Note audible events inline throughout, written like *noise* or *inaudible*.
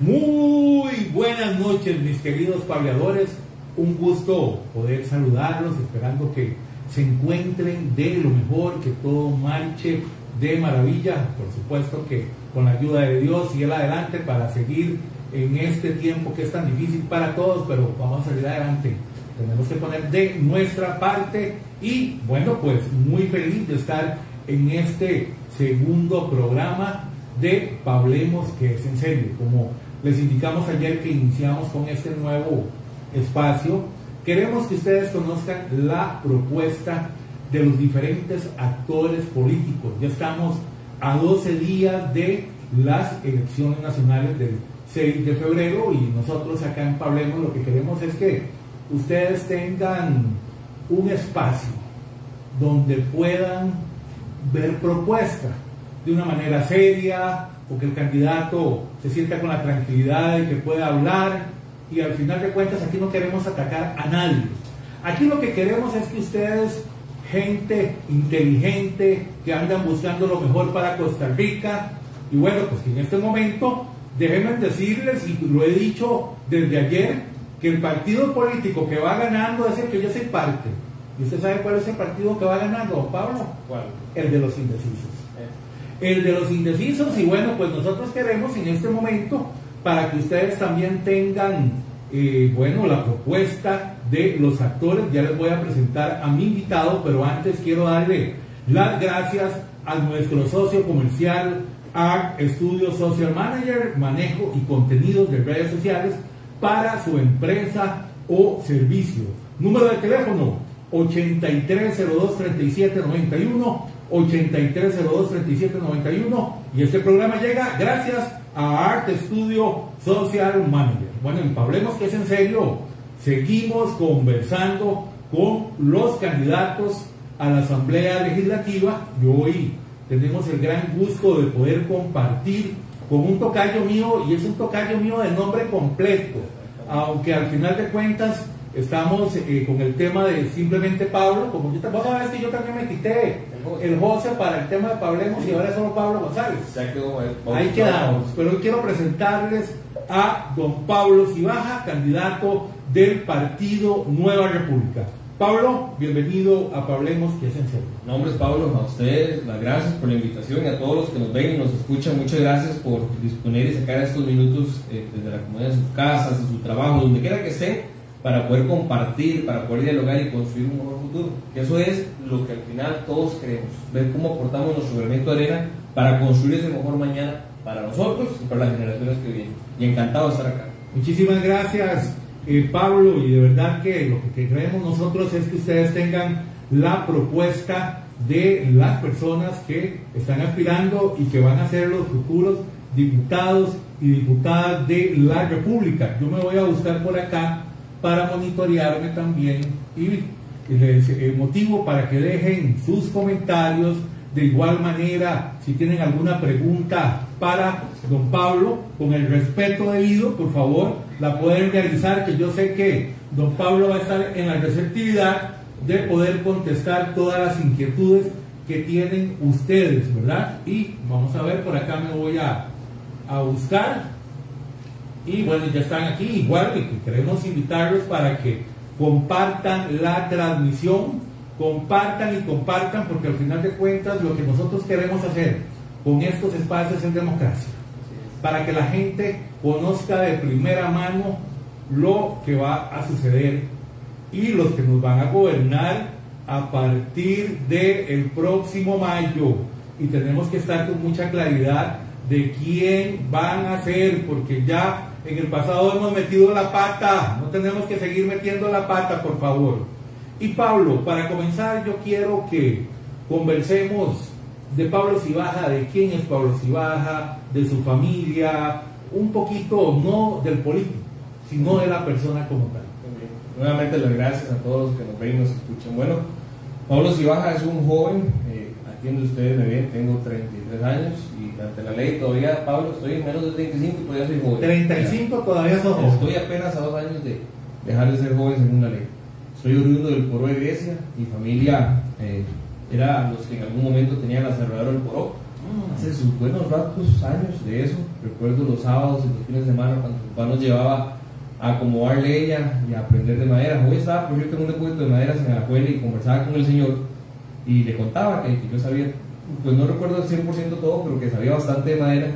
Muy buenas noches, mis queridos pableadores. Un gusto poder saludarlos, esperando que se encuentren de lo mejor, que todo marche de maravilla. Por supuesto que con la ayuda de Dios y el adelante para seguir en este tiempo que es tan difícil para todos, pero vamos a salir adelante. Tenemos que poner de nuestra parte y bueno, pues muy feliz de estar en este segundo programa de Pablemos que es en serio. Como les indicamos ayer que iniciamos con este nuevo espacio, queremos que ustedes conozcan la propuesta de los diferentes actores políticos. Ya estamos a 12 días de las elecciones nacionales del 6 de febrero y nosotros acá en Pablemos lo que queremos es que ustedes tengan un espacio donde puedan ver propuestas de una manera seria, o que el candidato se sienta con la tranquilidad de que pueda hablar y al final de cuentas aquí no queremos atacar a nadie. Aquí lo que queremos es que ustedes, gente inteligente, que andan buscando lo mejor para Costa Rica, y bueno, pues que en este momento déjenme decirles, y lo he dicho desde ayer, que el partido político que va ganando es el que yo soy parte. ¿Y usted sabe cuál es el partido que va ganando, Pablo? ¿Cuál? El de los indecisos el de los indecisos y bueno, pues nosotros queremos en este momento para que ustedes también tengan, eh, bueno, la propuesta de los actores, ya les voy a presentar a mi invitado, pero antes quiero darle las gracias a nuestro socio comercial, a Estudio Social Manager, manejo y contenidos de redes sociales para su empresa o servicio. Número de teléfono 8302 3791 8302-3791 y este programa llega gracias a Art Studio Social Manager. Bueno, en Pablemos que es en serio, seguimos conversando con los candidatos a la Asamblea Legislativa y hoy tenemos el gran gusto de poder compartir con un tocayo mío y es un tocayo mío de nombre completo, aunque al final de cuentas estamos eh, con el tema de simplemente Pablo, como yo, vos sabés que yo también me quité el José para el tema de Pablemos y ahora es solo Pablo González. Ahí quedamos. Pero hoy quiero presentarles a don Pablo Cibaja, candidato del partido Nueva República. Pablo, bienvenido a Pablemos, que es en serio. No, Pablo, a ustedes las gracias por la invitación y a todos los que nos ven y nos escuchan, muchas gracias por disponer y sacar estos minutos eh, desde la comunidad de sus casas, de su trabajo, donde quiera que estén para poder compartir, para poder dialogar y construir un mejor futuro. Eso es lo que al final todos queremos, ver cómo aportamos nuestro granito de arena para construir ese mejor mañana para nosotros y para las generaciones que vienen. Y encantado de estar acá. Muchísimas gracias, eh, Pablo, y de verdad que lo que queremos nosotros es que ustedes tengan la propuesta de las personas que están aspirando y que van a ser los futuros diputados y diputadas de la República. Yo me voy a buscar por acá para monitorearme también y les eh, motivo para que dejen sus comentarios. De igual manera, si tienen alguna pregunta para don Pablo, con el respeto debido, por favor, la pueden realizar, que yo sé que don Pablo va a estar en la receptividad de poder contestar todas las inquietudes que tienen ustedes, ¿verdad? Y vamos a ver, por acá me voy a, a buscar y bueno, ya están aquí, igual que queremos invitarlos para que compartan la transmisión, compartan y compartan, porque al final de cuentas lo que nosotros queremos hacer con estos espacios es democracia, para que la gente conozca de primera mano lo que va a suceder y los que nos van a gobernar a partir del el próximo mayo. Y tenemos que estar con mucha claridad de quién van a ser, porque ya en el pasado hemos metido la pata, no tenemos que seguir metiendo la pata, por favor. Y Pablo, para comenzar yo quiero que conversemos de Pablo Cibaja, de quién es Pablo Cibaja, de su familia, un poquito no del político, sino de la persona como tal. Nuevamente las gracias a todos los que nos ven y nos escuchan. Bueno, Pablo Cibaja es un joven, eh, donde ustedes me ven, tengo 33 años ante la ley todavía, Pablo, estoy en menos de 35 y todavía soy joven. 35 todavía sos joven. Estoy apenas a dos años de dejar de ser joven según la ley. Soy oriundo del Poró de Grecia, mi familia eh, era los que en algún momento tenían la cerradura del Poró, hace sus buenos ratos, años de eso. Recuerdo los sábados y los fines de semana cuando mi papá nos llevaba a acomodar leña y a aprender de madera. Hoy estaba, por cierto, en un depósito de maderas en Alajuela y conversaba con el señor y le contaba que, yo sabía, pues no recuerdo al 100% todo, pero que sabía bastante de madera.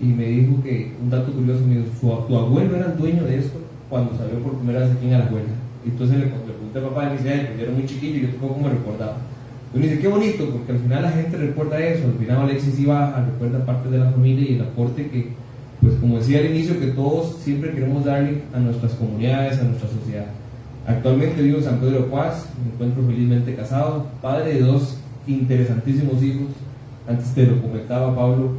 Y me dijo que, un dato curioso, me dijo, su, tu abuelo era el dueño de esto cuando salió por primera vez aquí en Alajuela. Entonces le, le pregunté a papá y me decía, yo era muy chiquillo y yo tampoco me recordaba. Y me dice, qué bonito, porque al final la gente recuerda eso, al final Alexis iba, recuerda parte de la familia y el aporte que, pues como decía al inicio, que todos siempre queremos darle a nuestras comunidades, a nuestra sociedad. Actualmente vivo en San Pedro de Paz, me encuentro felizmente casado, padre de dos interesantísimos hijos. Antes te lo comentaba Pablo,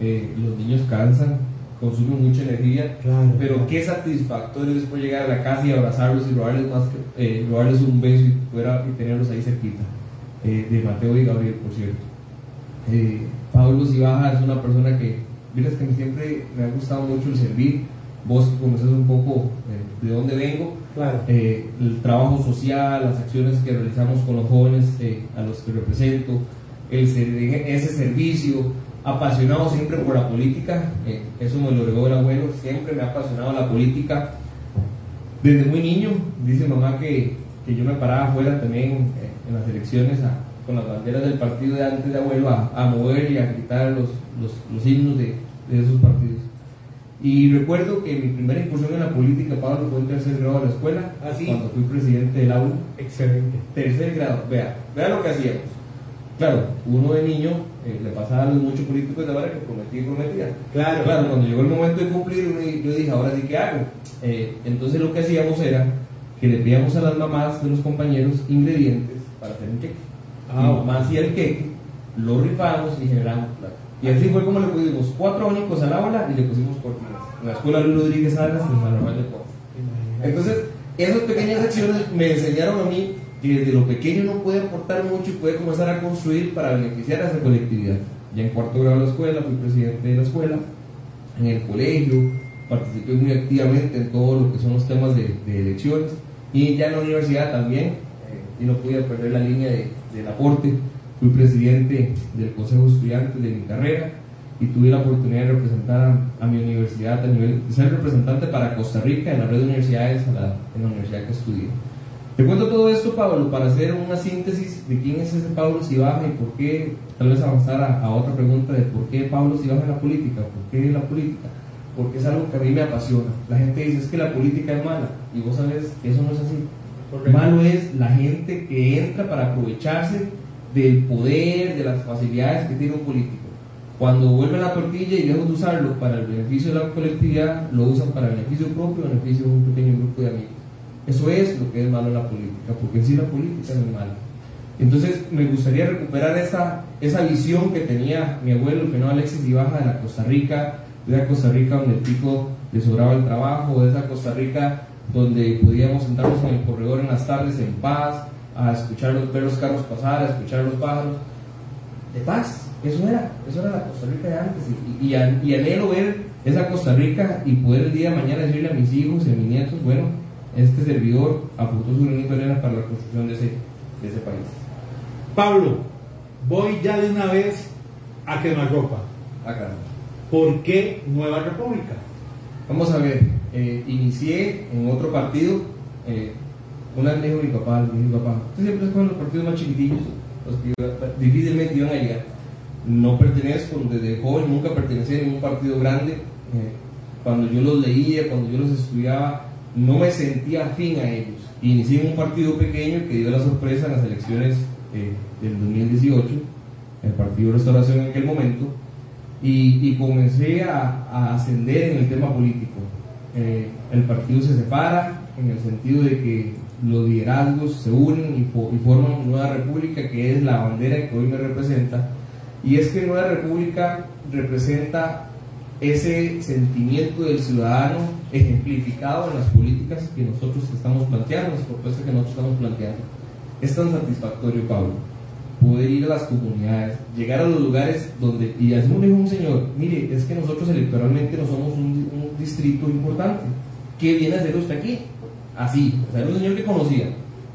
eh, los niños cansan, consumen mucha energía, pero qué satisfactorio después llegar a la casa y abrazarlos y robarles, más eh, robarles un beso y, fuera, y tenerlos ahí cerquita. Eh, de Mateo y Gabriel, por cierto. Eh, Pablo Sibaja es una persona que, miras que siempre me ha gustado mucho el servir. Vos conoces un poco eh, de dónde vengo, el trabajo social, las acciones que realizamos con los jóvenes a los que represento, el, ese servicio, apasionado siempre por la política, eso me lo regó el abuelo, siempre me ha apasionado la política. Desde muy niño, dice mamá que, que yo me paraba afuera también en las elecciones con las banderas del partido de antes de abuelo a, mover y a gritar los, los, los himnos de, esos partidos. Y recuerdo que mi primera incursión en la política, Pablo, fue en tercer grado de la escuela, ¿Ah, cuando fui presidente del aula. Excelente. Tercer grado, vea, vea lo que hacíamos. Claro, uno de niño eh, le pasaba a los muchos políticos de ahora que prometía y prometía. Claro. Claro, cuando llegó el momento de cumplir, yo dije, ahora sí, ¿qué hago? Eh, entonces lo que hacíamos era que le pedíamos a las mamás de los compañeros ingredientes para hacer un queque. Ah, mamá hacía el queque, lo rifamos y generamos plata. Y así fue como le pusimos cuatro únicos a la ola y le pusimos cortinas. En la escuela Luis Rodríguez Salas y Manuel de Paz. Entonces, esas pequeñas acciones me enseñaron a mí que desde lo pequeño uno puede aportar mucho y puede comenzar a construir para beneficiar a esa colectividad. Ya en cuarto grado de la escuela, fui presidente de la escuela, en el colegio, participé muy activamente en todo lo que son los temas de, de elecciones y ya en la universidad también y no pude perder la línea de, del aporte. Fui presidente del Consejo de Estudiantes de mi carrera y tuve la oportunidad de representar a, mi universidad a nivel, de ser representante para Costa Rica en la red de universidades en la universidad que estudié. Te cuento todo esto, Pablo, para hacer una síntesis de quién es ese Pablo Sibaja y por qué, tal vez avanzar a, otra pregunta de por qué Pablo Sibaja en la política, por qué la política, porque es algo que a mí me apasiona. La gente dice es que la política es mala y vos sabes que eso no es así. Malo es la gente que entra para aprovecharse del poder, de las facilidades que tiene un político. Cuando vuelve la tortilla y dejan de usarlo para el beneficio de la colectividad, lo usan para el beneficio propio beneficio de un pequeño grupo de amigos. Eso es lo que es malo en la política, porque en sí la política no es mala. Entonces me gustaría recuperar esa, esa visión que tenía mi abuelo, el fenómeno Alexis Ibaja de la Costa Rica, de la Costa Rica donde el pico le sobraba el trabajo, de esa Costa Rica donde podíamos sentarnos en el corredor en las tardes en paz, a escuchar los, ver los carros pasar, a escuchar los pájaros, de paz. Eso era, eso era la Costa Rica de antes. Y, y, anhelo ver esa Costa Rica y poder el día de mañana decirle a mis hijos y a mis nietos, bueno, este servidor apuntó su granito de para la construcción de ese, de ese país. Pablo, voy ya de una vez a quemar ropa. Acá. ¿Por qué Nueva República? Vamos a ver, eh, inicié en otro partido. Eh, una vez dijo mi papá, mi papá, tú siempre con los partidos más chiquitillos, los que difícilmente iban a. No pertenezco, desde joven nunca pertenecí a ningún partido grande. Eh, cuando yo los leía, cuando yo los estudiaba, no me sentía afín a ellos. Inicié en un partido pequeño que dio la sorpresa en las elecciones del 2018, el Partido de Restauración en aquel momento, y, comencé a, ascender en el tema político. Eh, el partido se separa en el sentido de que los liderazgos se unen y, forman nueva república que es la bandera que hoy me representa. Y es que Nueva República representa ese sentimiento del ciudadano ejemplificado en las políticas que nosotros estamos planteando, las propuestas que nosotros estamos planteando. Es tan satisfactorio, Pablo poder ir a las comunidades, llegar a los lugares donde, y así me un señor, mire, es que nosotros electoralmente no somos un, distrito importante, ¿qué viene a hacer usted aquí? Así, o sea, era un señor que conocía.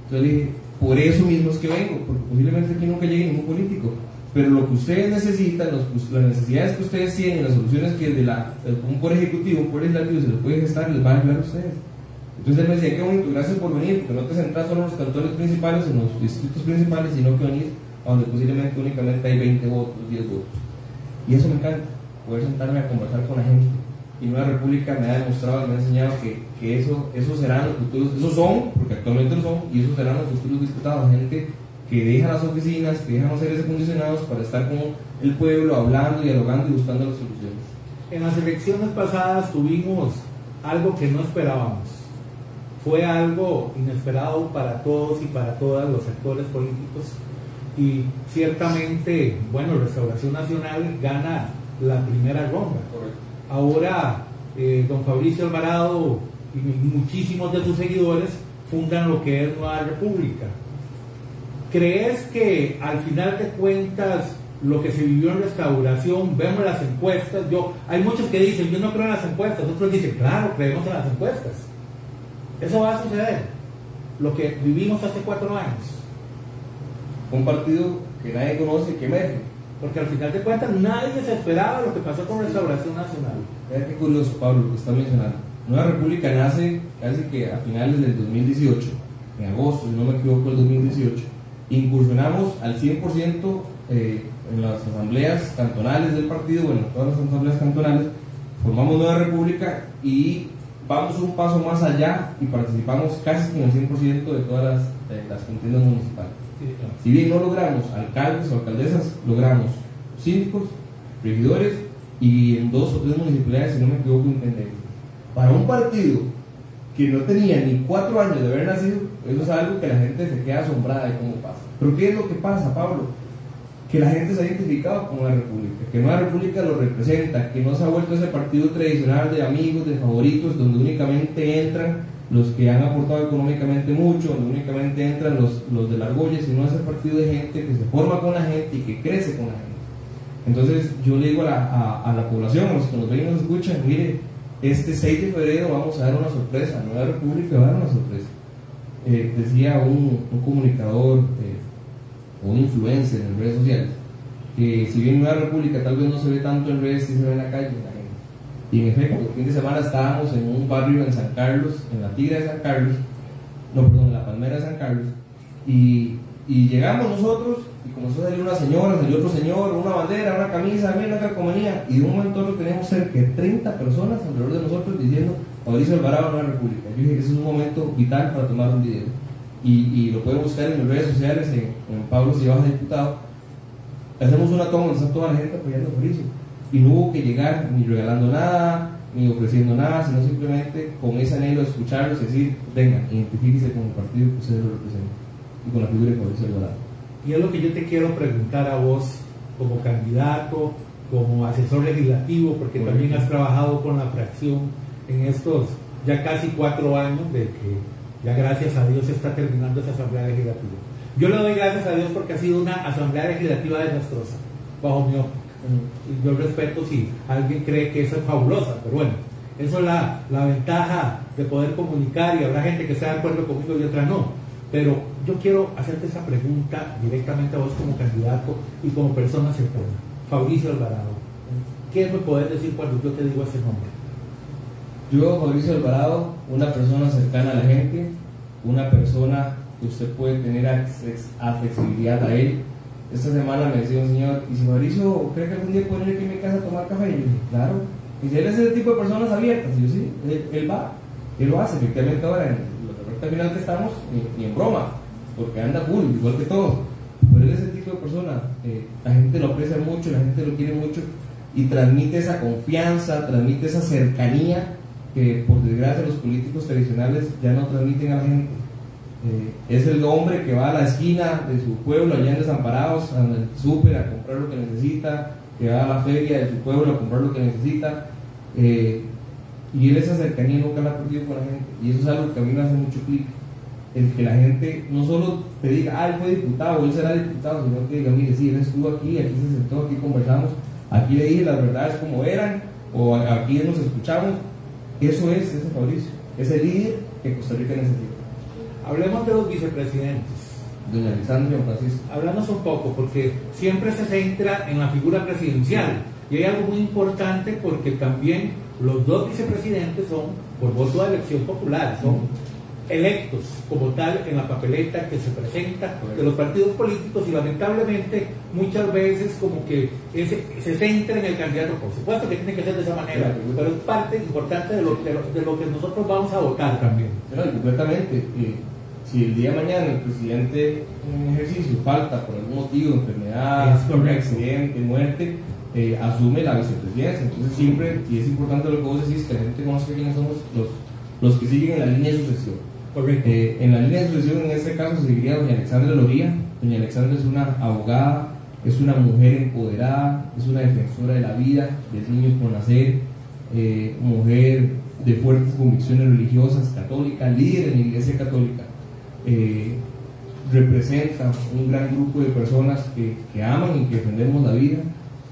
Entonces dije, por eso mismo es que vengo, porque posiblemente aquí nunca llegue ningún político. pero lo que ustedes necesitan, las necesidades que ustedes tienen, las soluciones que de la, un poder ejecutivo, un poder legislativo se les puede gestar, les van a ayudar a ustedes. Entonces él me decía, qué bonito, gracias por venir, porque no te centras solo en los cantones principales, en los distritos principales, sino que venís a donde posiblemente únicamente hay 20 votos, 10 votos. Y eso me encanta, poder sentarme a conversar con la gente. Y Nueva República me ha demostrado, me ha enseñado que, que eso, esos serán los futuros, esos son, porque actualmente lo son, y esos serán los futuros diputados, gente que deja las oficinas, que dejan los seres acondicionados para estar con el pueblo, hablando, dialogando y buscando las soluciones. En las elecciones pasadas tuvimos algo que no esperábamos. Fue algo inesperado para todos y para todas los sectores políticos. Y ciertamente, bueno, Restauración Nacional gana la primera ronda. Ahora, eh, don Fabricio Alvarado y muchísimos de sus seguidores fundan lo que es Nueva República ¿Crees que al final de cuentas lo que se vivió en restauración, vemos las encuestas, yo, hay muchos que dicen, yo no creo en las encuestas, otros dicen, claro, creemos en las encuestas. Eso va a suceder, lo que vivimos hace cuatro años. Un partido que nadie conoce que emerge. Porque al final de cuentas nadie se esperaba lo que pasó con Restauración Nacional. Mira qué curioso, Pablo, lo que está mencionando. Nueva República nace casi que a finales del 2018, en agosto, si no me equivoco, el 2018 incursionamos al 100% eh, en las asambleas cantonales del partido, bueno, todas las asambleas cantonales, formamos Nueva República y vamos un paso más allá y participamos casi con el 100% de todas las, las contiendas municipales. Si bien no logramos alcaldes o alcaldesas, logramos síndicos, regidores y en dos o tres municipalidades, si no me equivoco, intendentes. Para un partido que no tenía ni cuatro años de haber nacido, eso es algo que la gente se queda asombrada de cómo pasa. Pero ¿qué es lo que pasa, Pablo? Que la gente se ha identificado con la República, que Nueva República lo representa, que no se ha vuelto ese partido tradicional de amigos, de favoritos, donde únicamente entran los que han aportado económicamente mucho, donde únicamente entran los, los de la argolla, sino ese partido de gente que se forma con la gente y que crece con la gente. Entonces yo le digo a la, a, la población, a los que nos ven y nos escuchan, mire, este 6 de febrero vamos a dar una sorpresa, Nueva República va a dar una sorpresa. Eh, decía un, comunicador eh, o un influencer en redes sociales que si bien Nueva República tal vez no se ve tanto en redes, sí se ve en la calle. Y en efecto, el fin de semana estábamos en un barrio en San Carlos, en la Tigre de San Carlos, no, perdón, en la Palmera de San Carlos, y, y llegamos nosotros y comenzó a salir una señora, salió otro señor, una bandera, una camisa, una calcomanía, y de un momento a otro teníamos cerca de 30 personas alrededor de nosotros diciendo Mauricio Alvarado Nueva República. Yo dije que ese es un momento vital para tomar un video. Y, y lo pueden buscar en las redes sociales, en, en Pablo si vas diputado. Hacemos una toma donde está toda la gente apoyando a Mauricio. Y no hubo que llegar ni regalando nada, ni ofreciendo nada, sino simplemente con ese anhelo de escucharlos y decir, vengan, identifíquese con el partido que ustedes lo representan y con la figura de Mauricio Alvarado. Y es lo que yo te quiero preguntar a vos como candidato, como asesor legislativo, porque también has trabajado con la fracción en estos ya casi cuatro años de que ya gracias a Dios está terminando esa asamblea legislativa. Yo le doy gracias a Dios porque ha sido una asamblea legislativa desastrosa, bajo mi óptica. Yo respeto si alguien cree que eso es fabulosa, pero bueno, eso es la, la ventaja de poder comunicar y habrá gente que esté de acuerdo conmigo y otra no. Pero yo quiero hacerte esa pregunta directamente a vos como candidato y como persona cercana. Fabricio Alvarado, ¿qué me puedes decir cuando yo te digo ese nombre? Yo, Fabricio Alvarado, una persona cercana a la gente, una persona que usted puede tener accesibilidad a él. Esta semana me decía un señor, ¿y si Fabricio cree que algún día puede venir aquí a mi casa a tomar café? Y yo dije, claro. Y si él es ese tipo de personas abiertas, y yo sí, él, va, él lo hace, efectivamente ahora al final que estamos, ni, en broma, porque anda full, igual que todo. Pero es ese tipo de persona, eh, la gente lo aprecia mucho, la gente lo quiere mucho y transmite esa confianza, transmite esa cercanía que por desgracia los políticos tradicionales ya no transmiten a la gente. Eh, es el hombre que va a la esquina de su pueblo, allá en Desamparados, al súper a comprar lo que necesita, que va a la feria de su pueblo a comprar lo que necesita. Eh, y él esa cercanía nunca la ha perdido con la gente. Y eso es algo que a mí me hace mucho clic. El que la gente no solo te diga, ah, él fue diputado, él será diputado, sino que diga, mire, sí, él estuvo aquí, aquí se sentó, aquí conversamos, aquí le dije las verdades como eran, o aquí nos escuchamos. Eso es ese Fabricio, ese líder que Costa Rica necesita. Hablemos de los vicepresidentes. Doña Alexandra y Francisco. Háblanos un poco, porque siempre se centra en la figura presidencial. Y hay algo muy importante porque también los dos vicepresidentes son por voto de elección popular, son electos como tal en la papeleta que se presenta de los partidos políticos y lamentablemente muchas veces como que se centra en el candidato, por supuesto que tiene que ser de esa manera, pero es parte importante de lo, de lo, que nosotros vamos a votar también. completamente. si el día de mañana el presidente en ejercicio falta por algún motivo, enfermedad, accidente, muerte, eh, asume la vicepresidencia. Entonces siempre, y es importante lo que vos decís, que la gente conozca quiénes somos los, los que siguen en la línea de sucesión. Eh, en la línea de sucesión, en este caso, seguiría doña Alexandra Loría. Doña Alexandra es una abogada, es una mujer empoderada, es una defensora de la vida, de niños por nacer, eh, mujer de fuertes convicciones religiosas, católica, líder en la iglesia católica. representa un gran grupo de personas que, que aman y que defendemos la vida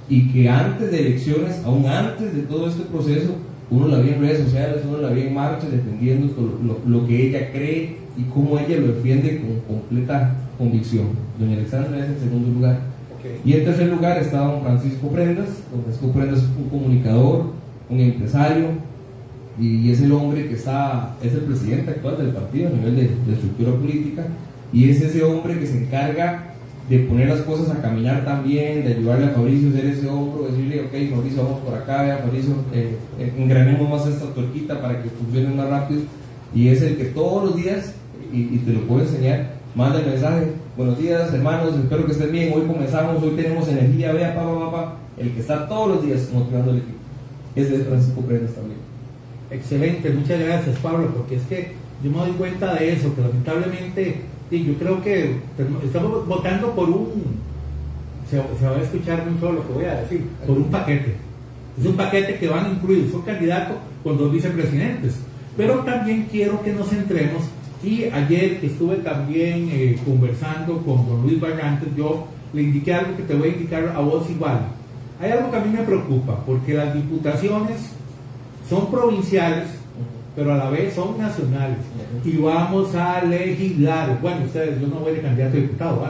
y que antes de elecciones, aún antes de todo este proceso, uno la ve en redes sociales, uno la ve en marcha defendiendo lo, que ella cree y cómo ella lo defiende con completa convicción. Doña Alexandra es en segundo lugar. Y en tercer lugar está don Francisco Prendas. Don Francisco Prendas es un comunicador, un empresario y es el hombre que está, es el presidente actual del partido a nivel de, de estructura política y es ese hombre que se encarga de poner las cosas a caminar también, de ayudarle a Fabricio a hacer ese hombro, decirle, ok, Fabricio, vamos por acá, vea, Fabricio, eh, eh, engranemos más esta tuerquita para que funcione más rápido. Y es el que todos los días, y, te lo puedo enseñar, manda el mensaje, buenos días hermanos, espero que estén bien, hoy comenzamos, hoy tenemos energía, vea, pa, pa, pa, el que está todos los días motivando al equipo. Ese es Francisco Pérez también. Excelente, muchas gracias Pablo, porque es que yo me doy cuenta de eso, que lamentablemente y yo creo que estamos votando por un, se, va a escuchar muy solo lo que voy a decir, por un paquete. Es un paquete que van a incluir un candidato con dos vicepresidentes. Pero también quiero que nos centremos, y ayer estuve también eh, conversando con don Luis Barrantes, yo le indiqué algo que te voy a indicar a vos igual. Hay algo que a mí me preocupa, porque las diputaciones son provinciales, pero a la vez son nacionales. Y vamos a legislar. Bueno, ustedes, yo no voy de candidato a diputado,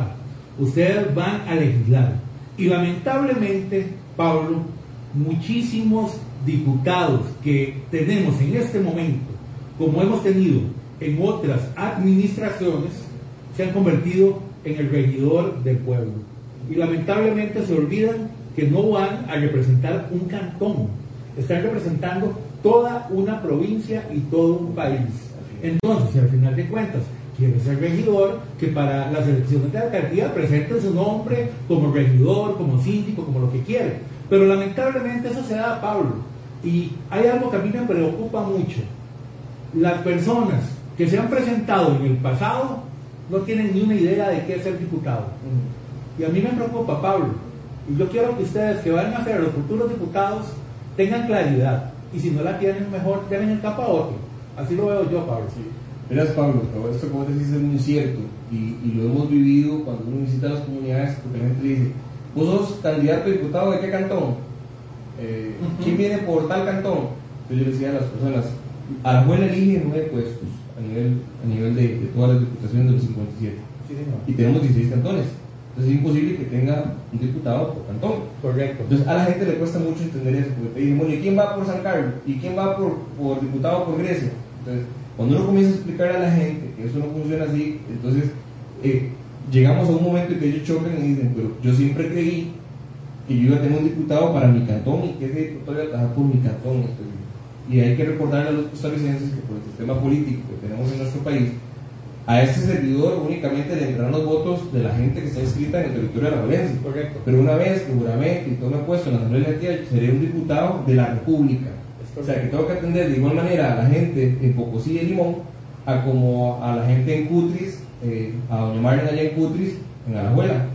ustedes van a legislar. Y lamentablemente, Pablo, muchísimos diputados que tenemos en este momento, como hemos tenido en otras administraciones, se han convertido en el regidor del pueblo. Y lamentablemente se olvidan que no van a representar un cantón, están representando toda una provincia y todo un país. Entonces, al final de cuentas quiere ser regidor, que para las elecciones de alcaldía presente su nombre como regidor, como síndico, como lo que quiere. Pero lamentablemente eso se da a Pablo. Y hay algo que a mí me preocupa mucho. Las personas que se han presentado en el pasado no tienen ni una idea de qué es ser diputado. Y a mí me preocupa, Pablo. Y yo quiero que ustedes que van a ser los futuros diputados tengan claridad y si no la tienen mejor, tienen el capa a otro. Así lo veo yo, Pablo. Sí. Verás, Pablo, esto que vos decís es muy cierto y, lo hemos vivido cuando uno visita las comunidades, porque la gente dice, vos sos candidato diputado de qué cantón? Eh, ¿Quién viene por tal cantón? Entonces yo decía a las personas, a la buena elige nueve puestos a nivel, a nivel de, todas las diputaciones de los 57. y tenemos 16 cantones. Entonces es imposible que tenga un diputado por cantón. Correcto. Entonces a la gente le cuesta mucho entender eso, porque te dicen, bueno, ¿y quién va por San Carlos? ¿Y quién va por, por diputado por Grecia? Entonces, cuando uno comienza a explicar a la gente que eso no funciona así, entonces eh, llegamos a un momento en que ellos chocan y dicen, pero yo siempre creí que yo iba a tener un diputado para mi cantón y que ese diputado iba a trabajar por mi cantón. Y hay que recordarle a los costarricenses que por el sistema político que tenemos en nuestro país, a este servidor únicamente le entrarán los votos de la gente que está inscrita en el territorio de la Valencia. Correcto. Pero una vez que juramente y tome puesto en la Asamblea Legislativa, seré un diputado de la República. O sea que tengo que atender de igual manera a la gente en Pocosí y Limón, a como a la gente en Cutris, eh, a doña Marlene allá en Cutris, en Alajuela.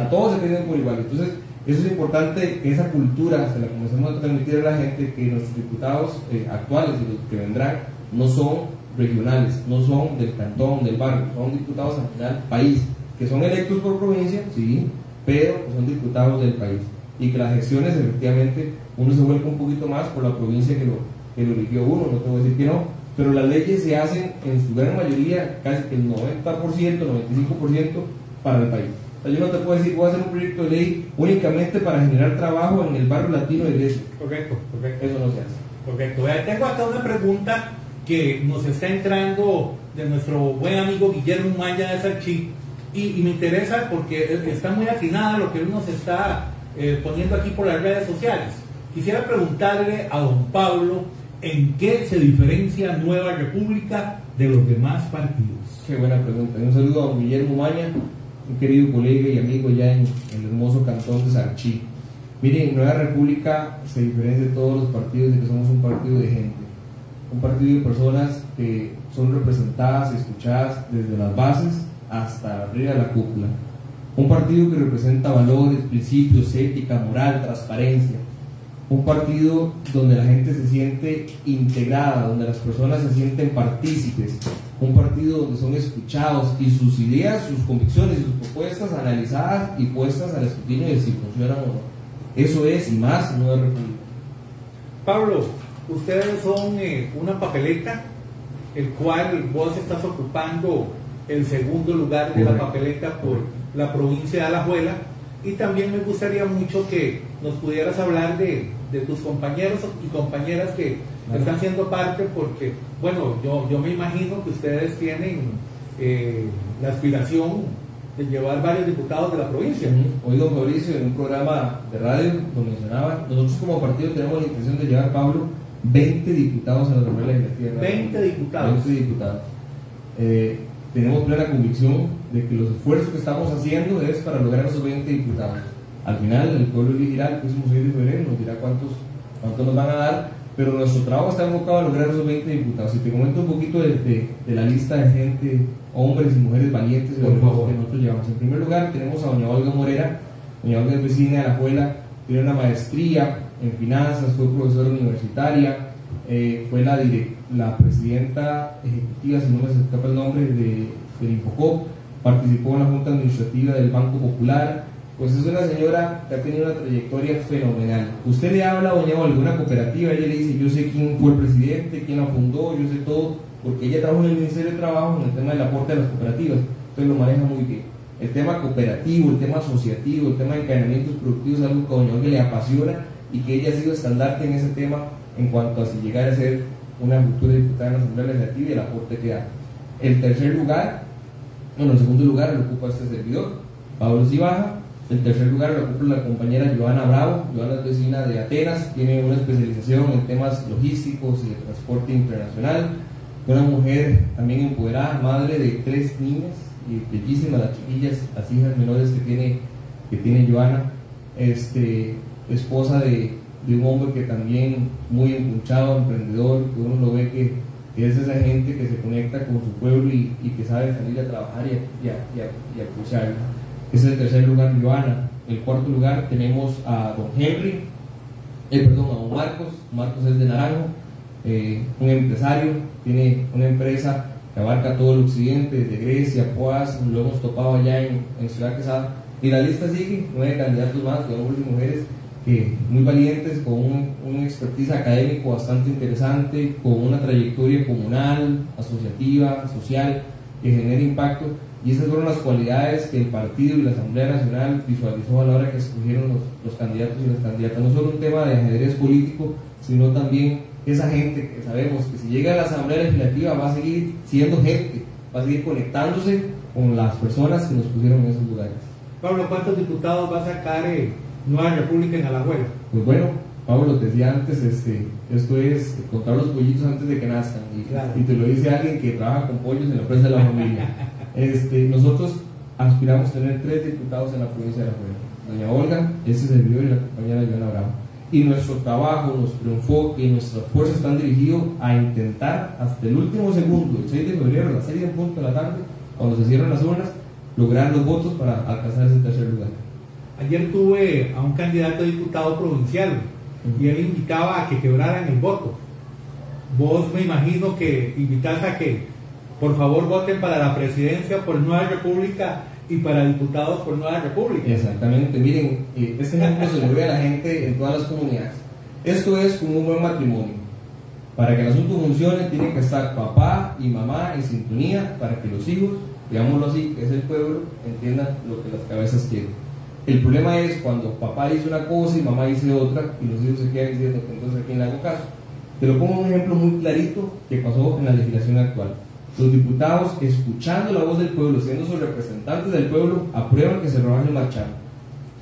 A todos se tienen por igual. Entonces, eso es importante que esa cultura se la comencemos a transmitir a la gente, que nuestros diputados eh, actuales y los que vendrán no son regionales, no son del cantón, del barrio, son diputados al final país, que son electos por provincia, sí, pero son diputados del país. Y que las gestiones efectivamente uno se vuelve un poquito más por la provincia que lo, que lo eligió uno, no te voy a decir que no, pero las leyes se hacen en su gran mayoría, casi que el 90%, 95% para el país. yo no te puedo decir, voy a hacer un proyecto de ley únicamente para generar trabajo en el barrio latino de Grecia. Correcto, correcto. Eso no se hace. Correcto. Tengo acá una pregunta que nos está entrando de nuestro buen amigo Guillermo Maya de Sarchi y, me interesa porque está muy atinada lo que él nos está eh, poniendo aquí por las redes sociales. Quisiera preguntarle a don Pablo en qué se diferencia Nueva República de los demás partidos. Qué buena pregunta. Un saludo a don Guillermo Maya, un querido colega y amigo ya en, el hermoso cantón de Sarchi. Miren, Nueva República se diferencia de todos los partidos de que somos un partido de gente un partido de personas que son representadas y escuchadas desde las bases hasta arriba de la cúpula. Un partido que representa valores, principios, ética, moral, transparencia. Un partido donde la gente se siente integrada, donde las personas se sienten partícipes. Un partido donde son escuchados y sus ideas, sus convicciones y sus propuestas analizadas y puestas al escrutinio de si funcionan o no. Eso es y más Nueva República. Pablo, ustedes son eh, una papeleta, el cual vos estás ocupando el segundo lugar de la papeleta por la provincia de Alajuela. Y también me gustaría mucho que nos pudieras hablar de, tus compañeros y compañeras que están siendo parte, porque, bueno, yo, yo me imagino que ustedes tienen eh, la aspiración de llevar varios diputados de la provincia. Hoy don Fabricio, en un programa de radio, lo mencionaba, nosotros como partido tenemos la intención de llevar, Pablo, 20 diputados en la Asamblea Legislativa. 20 diputados. 20 diputados. Eh, tenemos plena convicción de que los esfuerzos que estamos haciendo es para lograr esos 20 diputados. Al final, el pueblo elegirá el próximo 6 de febrero, nos dirá cuántos, cuántos nos van a dar, pero nuestro trabajo está enfocado a lograr esos 20 diputados. Si te comento un poquito de, de, la lista de gente, hombres y mujeres valientes que nosotros llevamos. En primer lugar, tenemos a doña Olga Morera, doña Olga es vecina de la Juela, tiene una maestría en finanzas, fue profesora universitaria, eh, fue la, la presidenta ejecutiva, si no me escapa el nombre, de, del Infocop, participó en la Junta Administrativa del Banco Popular, pues es una señora que ha tenido una trayectoria fenomenal. Usted le habla a doña alguna cooperativa, ella le dice, yo sé quién fue el presidente, quién la fundó, yo sé todo, porque ella trabajó en el Ministerio de Trabajo en el tema del aporte a las cooperativas, entonces lo maneja muy bien. El tema cooperativo, el tema asociativo, el tema de encadenamientos productivos es algo que a doña Olga le apasiona y que ella ha sido estandarte en ese tema en cuanto a si llegara a ser una futura diputada en la Asamblea Legislativa y el aporte que da. El tercer lugar, bueno, el segundo lugar lo ocupa este servidor, Pablo Cibaja. El tercer lugar lo ocupa la compañera Joana Bravo. Joana es vecina de Atenas, tiene una especialización en temas logísticos y de transporte internacional. Una mujer también empoderada, madre de tres niñas y bellísimas las chiquillas, las hijas menores que tiene, que tiene Joana. Este, esposa de, un hombre que también muy empuchado, emprendedor, que uno lo ve que, es esa gente que se conecta con su pueblo y, que sabe salir a trabajar y a, y, Ese es el tercer lugar, Joana. El cuarto lugar tenemos a don Henry, eh, perdón, a don Marcos. Marcos es de Naranjo, eh, un empresario, tiene una empresa que abarca todo el occidente, desde Grecia, Poas, lo hemos topado allá en, en Ciudad Quesada. Y la lista sigue, nueve candidatos más de hombres y mujeres muy valientes, con un, expertise académico bastante interesante, con una trayectoria comunal, asociativa, social, que genera impacto. Y esas fueron las cualidades que el partido y la Asamblea Nacional visualizó a la hora que escogieron los, los candidatos y las candidatas. No solo un tema de ajedrez político, sino también esa gente que sabemos que si llega a la Asamblea Legislativa va a seguir siendo gente, va a seguir conectándose con las personas que nos pusieron en esos lugares. Pablo, ¿cuántos diputados va a sacar? Eh? Nueva República en Alajuela. Pues bueno, Pablo, te decía antes, este, esto es contar los pollitos antes de que nazcan. Y, te lo dice alguien que trabaja con pollos en la empresa de la familia. *laughs* este, nosotros aspiramos a tener tres diputados en la provincia de Alajuela. Doña Olga, ese servidor y la compañera Joana Bravo. Y nuestro trabajo, nuestro enfoque y nuestra fuerza están dirigidos a intentar hasta el último segundo, el 6 de febrero, a las 6 de punto de la tarde, cuando se cierran las urnas, lograr los votos para alcanzar ese tercer lugar. Ayer tuve a un candidato a diputado provincial y él invitaba a que quebraran el voto. Vos me imagino que invitás a que por favor voten para la presidencia por Nueva República y para diputados por Nueva República. Exactamente, miren, este ejemplo se lo ve a la gente en todas las comunidades. Esto es como un buen matrimonio. Para que el asunto funcione, tiene que estar papá y mamá en sintonía para que los hijos, digámoslo así, que es el pueblo, entiendan lo que las cabezas quieren. El problema es cuando papá dice una cosa y mamá dice otra y los hijos se quedan diciendo que entonces a quién le hago caso. Te lo pongo un ejemplo muy clarito que pasó en la legislación actual. Los diputados, escuchando la voz del pueblo, siendo sus representantes del pueblo, aprueban que se rebaje el marchar.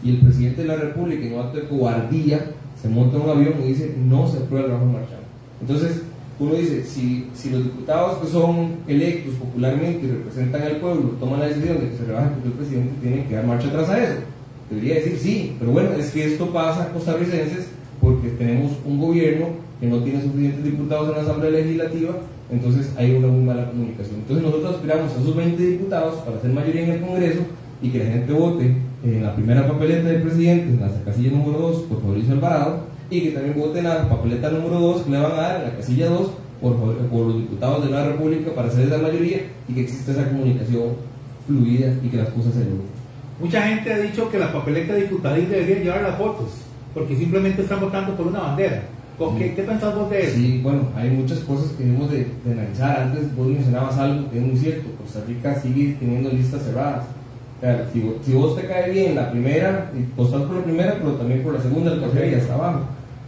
Y el presidente de la República, en un acto de cobardía, se monta en un avión y dice no se aprueba el rebaje marchar. Entonces, uno dice, si, si los diputados que son electos popularmente y representan al pueblo toman la decisión de que se rebaje, pues el presidente tiene que dar marcha atrás a eso. Debería decir sí, pero bueno, es que esto pasa a costarricenses porque tenemos un gobierno que no tiene suficientes diputados en la Asamblea Legislativa, entonces hay una muy mala comunicación. Entonces nosotros aspiramos a esos 20 diputados para ser mayoría en el Congreso y que la gente vote en la primera papeleta del presidente, en la casilla número 2, por Fabricio Alvarado, y que también voten a la papeleta número 2 que le van a dar en la casilla 2 por, por, los diputados de la República para hacer esa mayoría y que exista esa comunicación fluida y que las cosas se logren. Mucha gente ha dicho que la papeleta de diputadín debería llevar las fotos, porque simplemente están votando por una bandera. ¿Con qué, qué pensás vos de eso? Sí, bueno, hay muchas cosas que debemos de, analizar. Antes vos mencionabas algo que es muy cierto. Costa Rica sigue teniendo listas cerradas. si, vos, te cae bien la primera, vos estás por la primera, pero también por la segunda, el tercera y hasta abajo.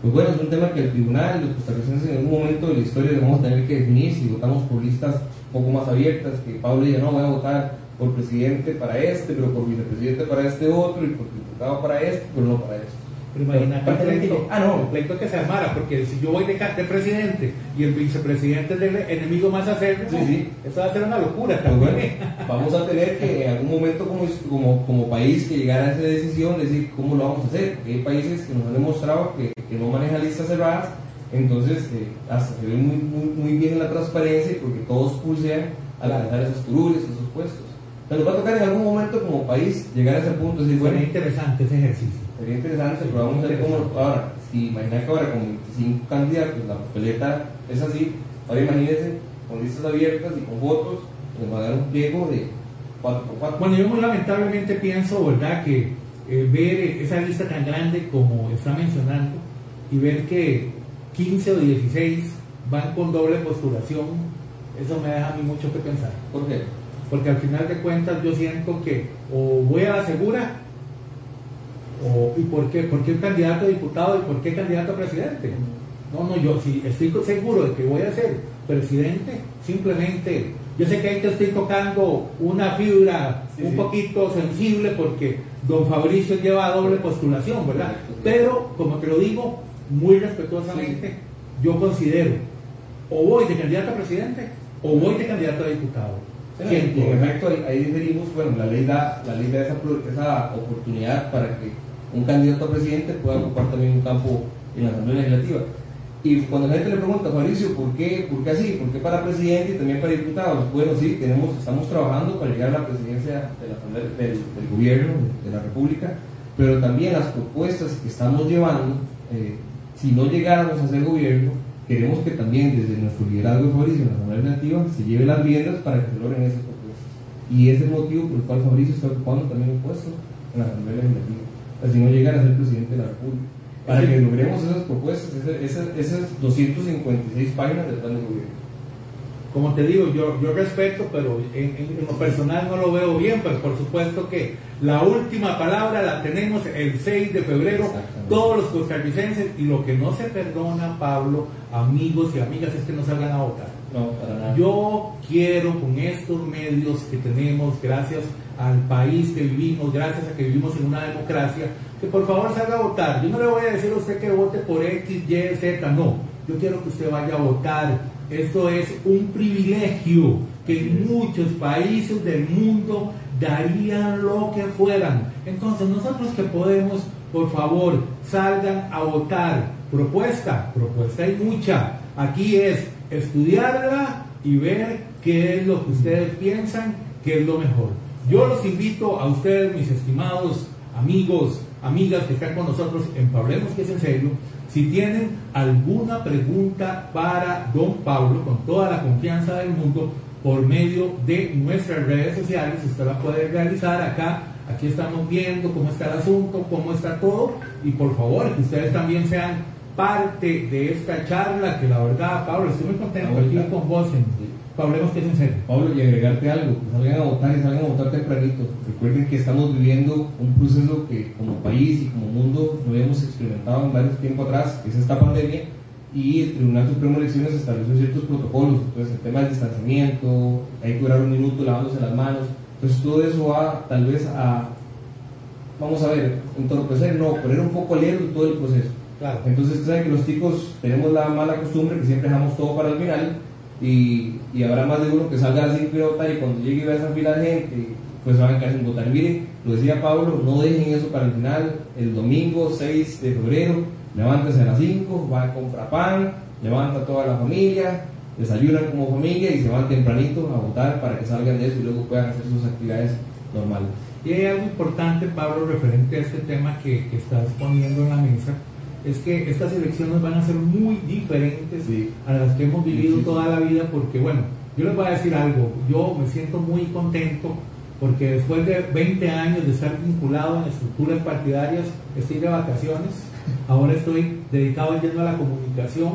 Pues bueno, es un tema que el tribunal, los costarricenses en algún momento de la historia vamos a tener que definir si votamos por listas un poco más abiertas, que Pablo diga, no, voy a votar por presidente para este, pero por vicepresidente para este otro, y por diputado para este, pero no para este. Pero imagínate el pleito, ah, no, el pleito que se armara, porque si yo voy de, de presidente y el vicepresidente es el enemigo más acérrimo, sí, sí. eso va a ser una locura también. vamos a tener que en algún momento como, como, como país que llegar a esa decisión, decir cómo lo vamos a hacer. Hay países que nos han demostrado que, que no manejan listas cerradas, entonces eh, hasta se ve muy, muy, muy bien la transparencia porque todos pulsean a alcanzar esos curules, esos puestos. Pero nos va a tocar en algún momento como país llegar a ese punto. Decir, bueno, interesante ese ejercicio. Sería interesante, pero vamos a ver cómo. Ahora, si imagina que ahora con 25 candidatos la papeleta es así, ahora imagínense con listas abiertas y con votos, nos va a dar un pliego de 4 por 4. Bueno, yo muy lamentablemente pienso, ¿verdad?, que eh, ver esa lista tan grande como está mencionando y ver que 15 o 16 van con doble postulación, eso me deja a mí mucho que pensar. ¿Por qué? Porque al final de cuentas yo siento que o voy a la segura, o, ¿y por qué? ¿Por qué candidato a diputado y por qué candidato a presidente? No, no, yo si estoy seguro de que voy a ser presidente, simplemente, yo sé que ahí te estoy tocando una fibra un poquito sensible porque don Fabricio lleva doble postulación, ¿verdad? Pero, como te lo digo, muy respetuosamente, yo considero, o voy de candidato a presidente, o voy de candidato a diputado en efecto, ahí, diferimos, bueno, la ley da, la ley da esa, esa, oportunidad para que un candidato a presidente pueda ocupar también un campo en la Asamblea Legislativa. Y cuando la gente le pregunta, Mauricio, ¿por qué, ¿por qué así? ¿Por qué para presidente y también para diputados? Bueno, sí, tenemos, estamos trabajando para llegar a la presidencia de la del, gobierno, de la República, pero también las propuestas que estamos llevando, eh, si no llegáramos a ser gobierno, queremos que también desde nuestro liderazgo Fabricio en la Asamblea Legislativa se lleve las riendas para que se logren esas propuestas. Y ese es el motivo por el cual Fabricio está ocupando también un puesto en la Asamblea Legislativa, si no llegara a ser presidente de la República. Para que logremos esas propuestas, esas, esas 256 páginas del plan de gobierno como te digo, yo, yo respeto, pero en, lo personal no lo veo bien, pero por supuesto que la última palabra la tenemos el 6 de febrero, todos los costarricenses, y lo que no se perdona, Pablo, amigos y amigas, es que no salgan a votar. No, para nada. Yo quiero con estos medios que tenemos, gracias al país que vivimos, gracias a que vivimos en una democracia, que por favor salga a votar. Yo no le voy a decir a usted que vote por X, Y, Z, no. Yo quiero que usted vaya a votar esto es un privilegio que en muchos países del mundo darían lo que fueran. Entonces nosotros que podemos, por favor, salgan a votar. Propuesta, propuesta hay mucha. Aquí es estudiarla y ver qué es lo que ustedes piensan que es lo mejor. Yo los invito a ustedes, mis estimados amigos, amigas que están con nosotros en Pablemos que es en serio, si tienen alguna pregunta para don Pablo, con toda la confianza del mundo, por medio de nuestras redes sociales, usted la puede realizar acá. Aquí estamos viendo cómo está el asunto, cómo está todo. Y por favor, que ustedes también sean parte de esta charla, que la verdad, Pablo, estoy muy contento aquí con vos. Hablemos que es en serio. Pablo, y agregarte algo, que salgan a votar y salgan a votar tempranito. Recuerden que estamos viviendo un proceso que como país y como mundo no habíamos experimentado en varios tiempo atrás, que es esta pandemia, y el Tribunal Supremo de Elecciones estableció ciertos protocolos, entonces el tema del distanciamiento, hay que durar un minuto lavándose las manos, entonces todo eso va tal vez a, vamos a ver, entorpecer, no, poner un poco lento todo el proceso. Claro. Entonces, saben que los chicos tenemos la mala costumbre que siempre dejamos todo para el final y, y habrá más de uno que salga a las 5 y cuando llegue y vea esa fila de gente, pues van a quedar sin votar. Miren, lo decía Pablo, no dejen eso para el final, el domingo 6 de febrero, levántense a las 5, van a comprar pan, levanta toda la familia, desayunan como familia y se van tempranito a votar para que salgan de eso y luego puedan hacer sus actividades normales. Y hay algo importante, Pablo, referente a este tema que, que estás poniendo en la mesa, es que estas elecciones van a ser muy diferentes a las que hemos vivido toda la vida, porque bueno, yo les voy a decir algo, yo me siento muy contento porque después de 20 años de estar vinculado en estructuras partidarias, estoy de vacaciones, ahora estoy dedicado yendo a la comunicación,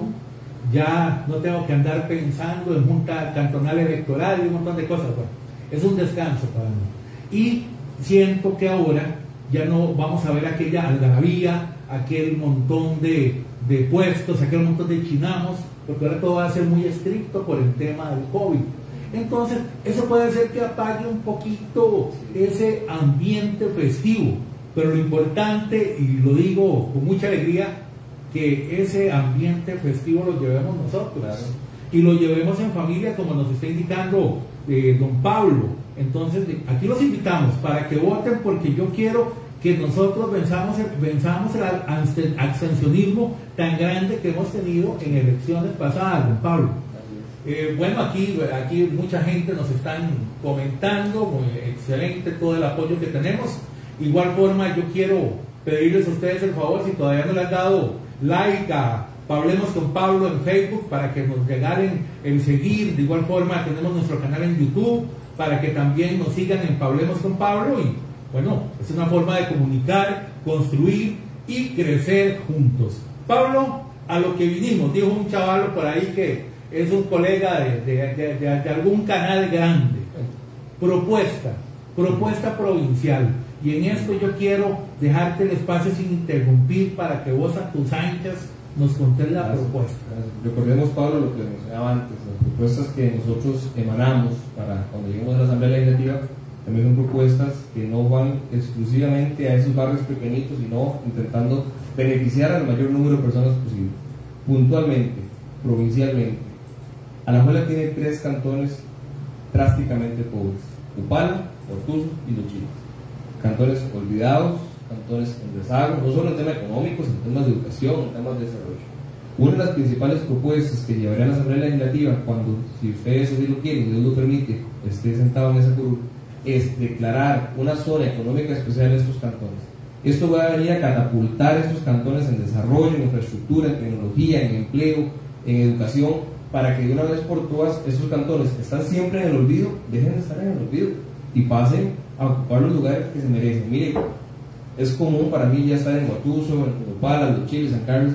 ya no tengo que andar pensando en junta cantonal electoral y un montón de cosas, bueno, es un descanso para mí. Y siento que ahora ya no vamos a ver aquella algarabía, aquel montón de, de puestos, aquel montón de chinamos, porque ahora todo va a ser muy estricto por el tema del COVID. Entonces, eso puede ser que apague un poquito ese ambiente festivo, pero lo importante, y lo digo con mucha alegría, que ese ambiente festivo lo llevemos nosotros y lo llevemos en familia, como nos está indicando eh, don Pablo. Entonces, aquí los invitamos para que voten, porque yo quiero que nosotros venzamos, venzamos el abstencionismo tan grande que hemos tenido en elecciones pasadas, don Pablo. Eh, bueno, aquí, aquí mucha gente nos están comentando, muy excelente todo el apoyo que tenemos. Igual forma, yo quiero pedirles a ustedes el favor, si todavía no le han dado like a Hablemos con Pablo en Facebook para que nos regalen el seguir. De igual forma, tenemos nuestro canal en YouTube para que también nos sigan en Hablemos con Pablo y bueno, es una forma de comunicar, construir y crecer juntos. Pablo, a lo que vinimos, dijo un chaval por ahí que es un colega de, algún canal grande. Propuesta, propuesta provincial. Y en esto yo quiero dejarte el espacio sin interrumpir para que vos a tus anchas nos contés la propuesta. Recordemos, Pablo, lo que mencionaba antes, las propuestas que nosotros emanamos para cuando lleguemos a la Asamblea Legislativa también son propuestas que no van exclusivamente a esos barrios pequeñitos, sino intentando beneficiar al mayor número de personas posible. Puntualmente, provincialmente, Alajuela tiene tres cantones drásticamente pobres: Upala, Portuzo y Los Cantones olvidados, cantones en rezago, no solo en temas económicos, en temas de educación, en temas de desarrollo. Una de las principales propuestas que llevaría a la Asamblea Legislativa, cuando, si ustedes así lo quieren, Dios lo permite, esté sentado en esa curul, es declarar una zona económica especial en estos cantones. Esto va a venir a catapultar estos cantones en desarrollo, en infraestructura, en tecnología, en empleo, en educación, para que de una vez por todas estos cantones que están siempre en el olvido, dejen de estar en el olvido y pasen a ocupar los lugares que se merecen. Mire, es común para mí ya estar en Guatuso, en Opala, Los Chiles, San Carlos,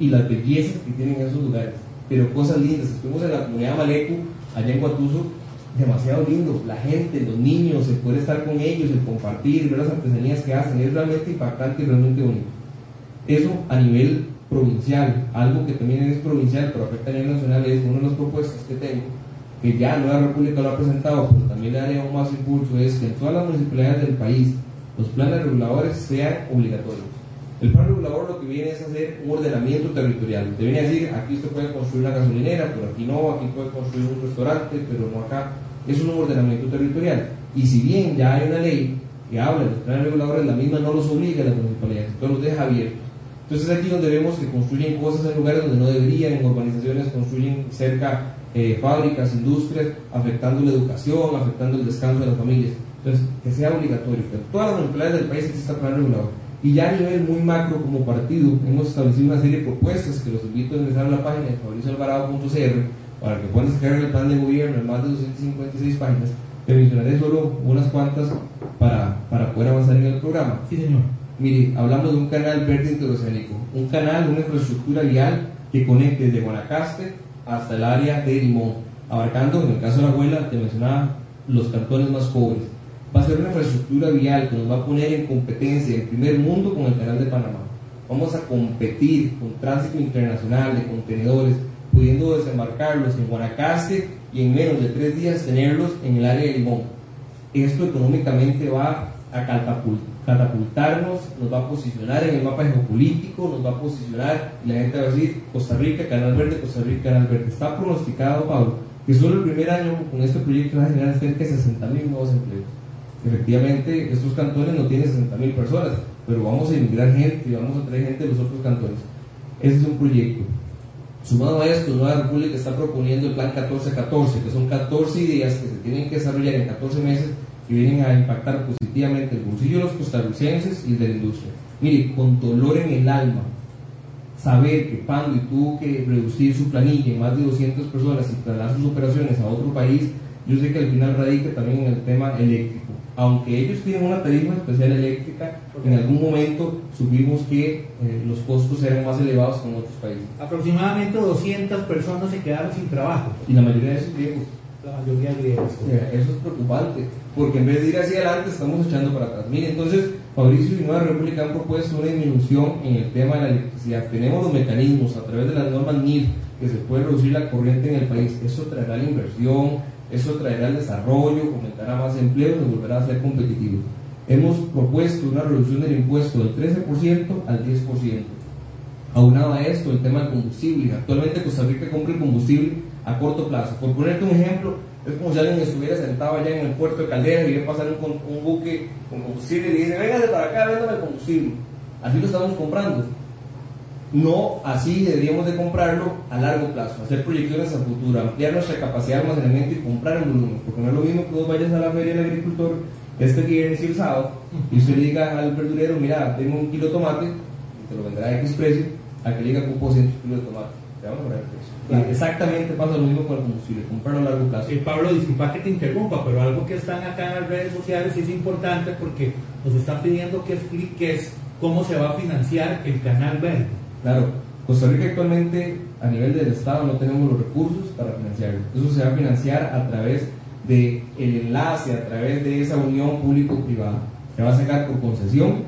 y las bellezas que tienen esos lugares, pero cosas lindas. Estuvimos en la comunidad Malecu, allá en Guatuso, demasiado lindo. La gente, los niños, el poder estar con ellos, el compartir, ver las artesanías que hacen, es realmente impactante y realmente bonito. Eso a nivel provincial, algo que también es provincial, pero afecta a nivel nacional, es una de las propuestas que tengo, que ya Nueva República lo ha presentado, pero también le daría aún más impulso, es que en todas las municipalidades del país los planes reguladores sean obligatorios. El plan regulador lo que viene es hacer un ordenamiento territorial. Te viene a decir, aquí usted puede construir una gasolinera, pero aquí no, aquí puede construir un restaurante, pero no acá es un ordenamiento territorial. Y si bien ya hay una ley que habla de los planes reguladores, la misma no los obliga a las municipalidades, entonces los deja abiertos. Entonces aquí donde vemos que construyen cosas en lugares donde no deberían, en urbanizaciones construyen cerca eh, fábricas, industrias, afectando la educación, afectando el descanso de las familias. Entonces, que sea obligatorio, que todas las municipalidades del país exista plan regulador. Y ya a nivel muy macro como partido, hemos establecido una serie de propuestas que los invito a ingresar a la página de fabricioalvarado.cr para que puedan descargar el plan de gobierno en más de 256 páginas, te mencionaré solo unas cuantas para, para poder avanzar en el programa. Sí, señor. Mire, hablamos de un canal verde interoceánico, un canal, una infraestructura vial que conecte desde Guanacaste hasta el área de Limón, abarcando, en el caso de la abuela, te mencionaba, los cantones más pobres. Va a ser una infraestructura vial que nos va a poner en competencia en primer mundo con el canal de Panamá. Vamos a competir con tránsito internacional de contenedores, pudiendo desembarcarlos en Guanacaste y en menos de tres días tenerlos en el área de Limón. Esto económicamente va a catapultarnos, nos va a posicionar en el mapa geopolítico, nos va a posicionar, y la gente va a decir, Costa Rica, Canal Verde, Costa Rica, Canal Verde. Está pronosticado, Pablo, que solo el primer año con este proyecto va a generar cerca de 60 mil nuevos empleos. Efectivamente, estos cantones no tienen 60 mil personas, pero vamos a inmigrar gente y vamos a traer gente de los otros cantones. Ese es un proyecto. Sumado a esto, Nueva República está proponiendo el plan 14-14, que son 14 ideas que se tienen que desarrollar en 14 meses que vienen a impactar positivamente el bolsillo de los costarricenses y de la industria. Mire, con dolor en el alma, saber que Pandy tuvo que reducir su planilla en más de 200 personas y trasladar sus operaciones a otro país, yo sé que al final radica también en el tema eléctrico. Aunque ellos tienen una tarifa especial eléctrica, en algún momento supimos que eh, los costos eran más elevados que en otros países. Aproximadamente 200 personas se quedaron sin trabajo. Y la mayoría de esos griegos. La mayoría griegos. Eso es preocupante, porque en vez de ir hacia adelante estamos echando para atrás. Mire, entonces Fabricio y Nueva República han propuesto una disminución en el tema de la electricidad. Tenemos los mecanismos a través de las normas NIR que se puede reducir la corriente en el país. Eso traerá la inversión, eso traerá el desarrollo, fomentará más empleo y volverá a ser competitivos. Hemos propuesto una reducción del impuesto del 13% al 10%. Aunado a esto, el tema del combustible. Actualmente Costa Rica compra el combustible a corto plazo. Por ponerte un ejemplo, es como si alguien estuviera sentado allá en el puerto de Caldera y ve pasar un, un buque con combustible y dice, véngase para acá, véndame el combustible. Así lo estamos comprando. No así deberíamos de comprarlo a largo plazo, hacer proyecciones a futuro, ampliar nuestra capacidad de almacenamiento y comprar en volumen, porque no es lo mismo que vos vayas a la feria del agricultor este viernes y el sábado y usted le diga al verdurero, mira, tengo un kilo de tomate, y te lo venderá a X precio, a que le diga con 200 kilos de tomate, te vamos a poner el precio. Exactamente pasa lo mismo con el combustible, comprarlo a largo plazo. Eh, Pablo, disculpa que te interrumpa, pero algo que están acá en las redes sociales es importante porque nos están pidiendo que expliques cómo se va a financiar el canal verde. Claro, Costa Rica actualmente a nivel del Estado no tenemos los recursos para financiarlo. Eso se va a financiar a través del el enlace, a través de esa unión público-privada. Se va a sacar por concesión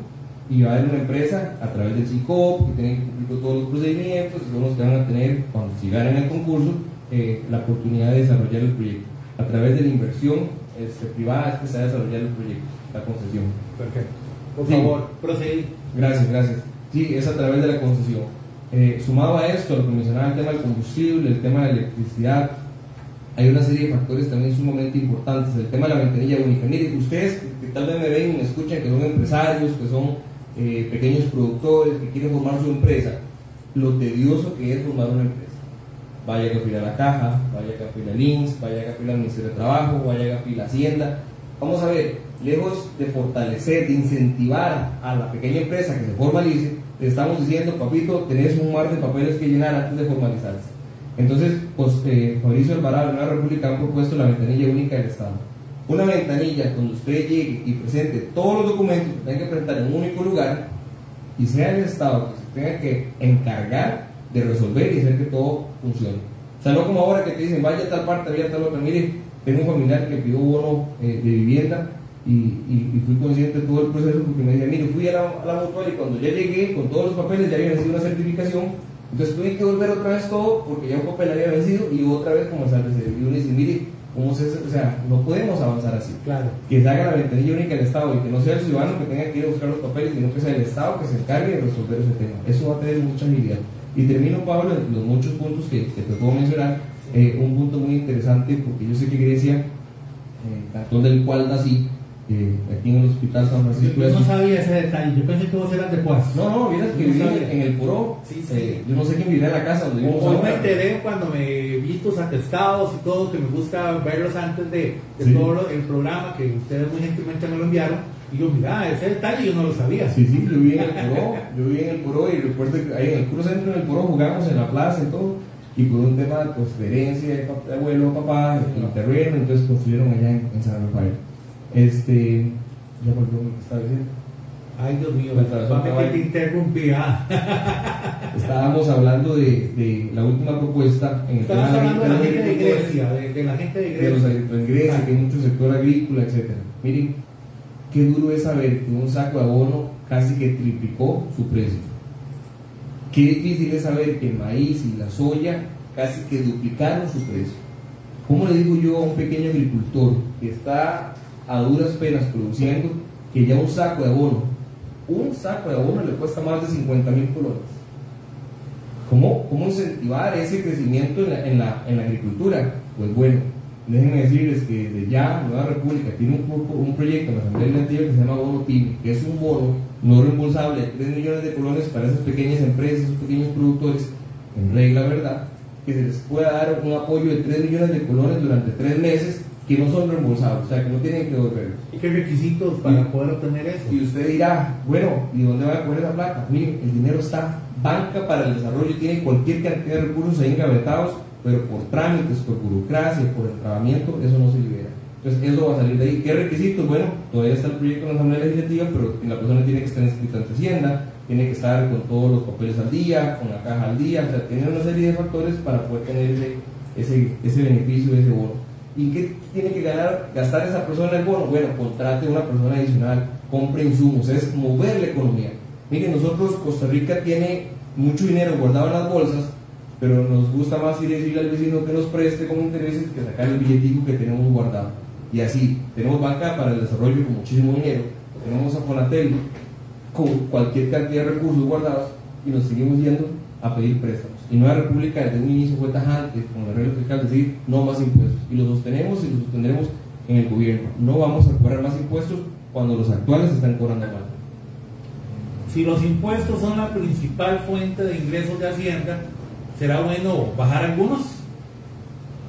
y va a haber una empresa a través del CICOP que tiene que cumplir todos los procedimientos y son los que van a tener, cuando si ganan el concurso, eh, la oportunidad de desarrollar el proyecto. A través de la inversión este, privada es que se va a desarrollar el proyecto, la concesión. Perfecto. Por favor, procedí. Gracias, gracias. Sí, es a través de la concesión. Eh, sumado a esto, lo que mencionaba el tema del combustible, el tema de la electricidad, hay una serie de factores también sumamente importantes. El tema de la ventanilla única. Miren, ustedes que tal vez me ven y me escuchan, que son empresarios, que son eh, pequeños productores, que quieren formar su empresa, lo tedioso que es formar una empresa. Vaya a a la caja, vaya a la LINS, vaya a al Ministerio de Trabajo, vaya a la Hacienda. Vamos a ver, lejos de fortalecer, de incentivar a la pequeña empresa que se formalice, le estamos diciendo, papito, tenés un mar de papeles que llenar antes de formalizarse. Entonces, pues, eh, Fabricio Alvarado de la República ha propuesto la ventanilla única del Estado. Una ventanilla donde usted llegue y presente todos los documentos que tenga que presentar en un único lugar y sea el Estado que se tenga que encargar de resolver y hacer que todo funcione. O sea, no como ahora que te dicen, vaya a tal parte, vaya a tal otra. Mire, tengo un familiar que pidió bono eh, de vivienda y, fui consciente de todo el proceso porque me decía, mire, fui a la, a la mutual y cuando ya llegué con todos los papeles ya había vencido una certificación, entonces tuve que volver otra vez todo porque ya un papel había vencido y otra vez comenzar desde Y uno dice, mire, ¿cómo se O sea, no podemos avanzar así. Claro. Que se haga la ventanilla única del Estado y que no sea el ciudadano que tenga que ir a buscar los papeles, sino que sea el Estado que se encargue de resolver ese tema. Eso va a tener mucha agilidad. Y termino, Pablo, en los muchos puntos que, que te puedo mencionar. Eh, un punto muy interesante porque yo sé que Grecia, eh, cantón del cual nací, aquí en el Hospital San Francisco. Yo, no sabía ese detalle, yo pensé que vos eras de Paz. No, no, vienes que viví en el Puro. Sí, sí. Eh, yo no sé quién vivía en la casa donde. Yo me enteré cuando me vi tus atestados y todo, que me gusta verlos antes de, todo el programa, que ustedes muy gentilmente me lo enviaron. Y yo, mira, ese detalle yo no lo sabía. Sí, sí, yo viví en el Puro, *laughs* yo viví en el Puro y recuerdo que ahí en el Puro Centro, en el Puro jugamos en la plaza y todo. Y por un tema pues, de herencia de abuelo, papá, en el terreno, entonces construyeron allá en, San Rafael. Este, ya volvió lo que estaba diciendo. Ay, Dios mío, La que te interrumpí. ah. Estábamos hablando de, de la última propuesta en el tema hablando de la gente de Grecia, de, de la gente de de los Grecia. agricultores en Grecia, que hay mucho sector agrícola, etc. Miren, qué duro es saber que un saco de abono casi que triplicó su precio. Qué difícil es saber que el maíz y la soya casi que duplicaron su precio. ¿Cómo le digo yo a un pequeño agricultor que está a duras penas produciendo que ya un saco de abono, un saco de abono le cuesta más de 50 mil colones? ¿Cómo, ¿Cómo incentivar ese crecimiento en la, en, la, en la agricultura? Pues bueno, déjenme decirles que desde ya Nueva República tiene un, un proyecto en la Asamblea Legislativa que se llama Bono PYME, que es un bono no reembolsable de 3 millones de colones para esas pequeñas empresas, esos pequeños productores, en regla, ¿verdad? Que se les pueda dar un apoyo de 3 millones de colones durante 3 meses que no son reembolsables, o sea, que no tienen que devolverlos. ¿Y qué requisitos para Y- poder obtener eso? Y usted dirá, bueno, ¿y dónde va a poner esa plata? Miren, el dinero está, Banca para el Desarrollo tiene cualquier cantidad de recursos ahí engavetados, pero por trámites, por burocracia, por entrabamiento, eso no se libera. Entonces, eso va a salir de ahí. ¿Qué requisitos? Bueno, todavía está el proyecto en la Asamblea Legislativa, pero la persona tiene que estar inscrita ante Hacienda, tiene que estar con todos los papeles al día, con la caja al día, o sea, tiene una serie de factores para poder tener ese, ese, ese beneficio ese bono. ¿Y qué tiene que ganar, gastar esa persona el bono? Bueno, contrate una persona adicional, compre insumos, es mover la economía. Miren, nosotros, Costa Rica tiene mucho dinero guardado en las bolsas, pero nos gusta más ir a decirle al vecino que nos preste con intereses que sacar el billetico que tenemos guardado. Y así, tenemos banca para el desarrollo con muchísimo dinero, tenemos a Fonatel con cualquier cantidad de recursos guardados y nos seguimos yendo a pedir préstamos. Y Nueva República desde un inicio fue tajante con la regla fiscal, es decir, no más impuestos. Y lo sostenemos y lo sostendremos en el gobierno. No vamos a cobrar más impuestos cuando los actuales están cobrando mal. Si los impuestos son la principal fuente de ingresos de Hacienda, ¿será bueno bajar algunos?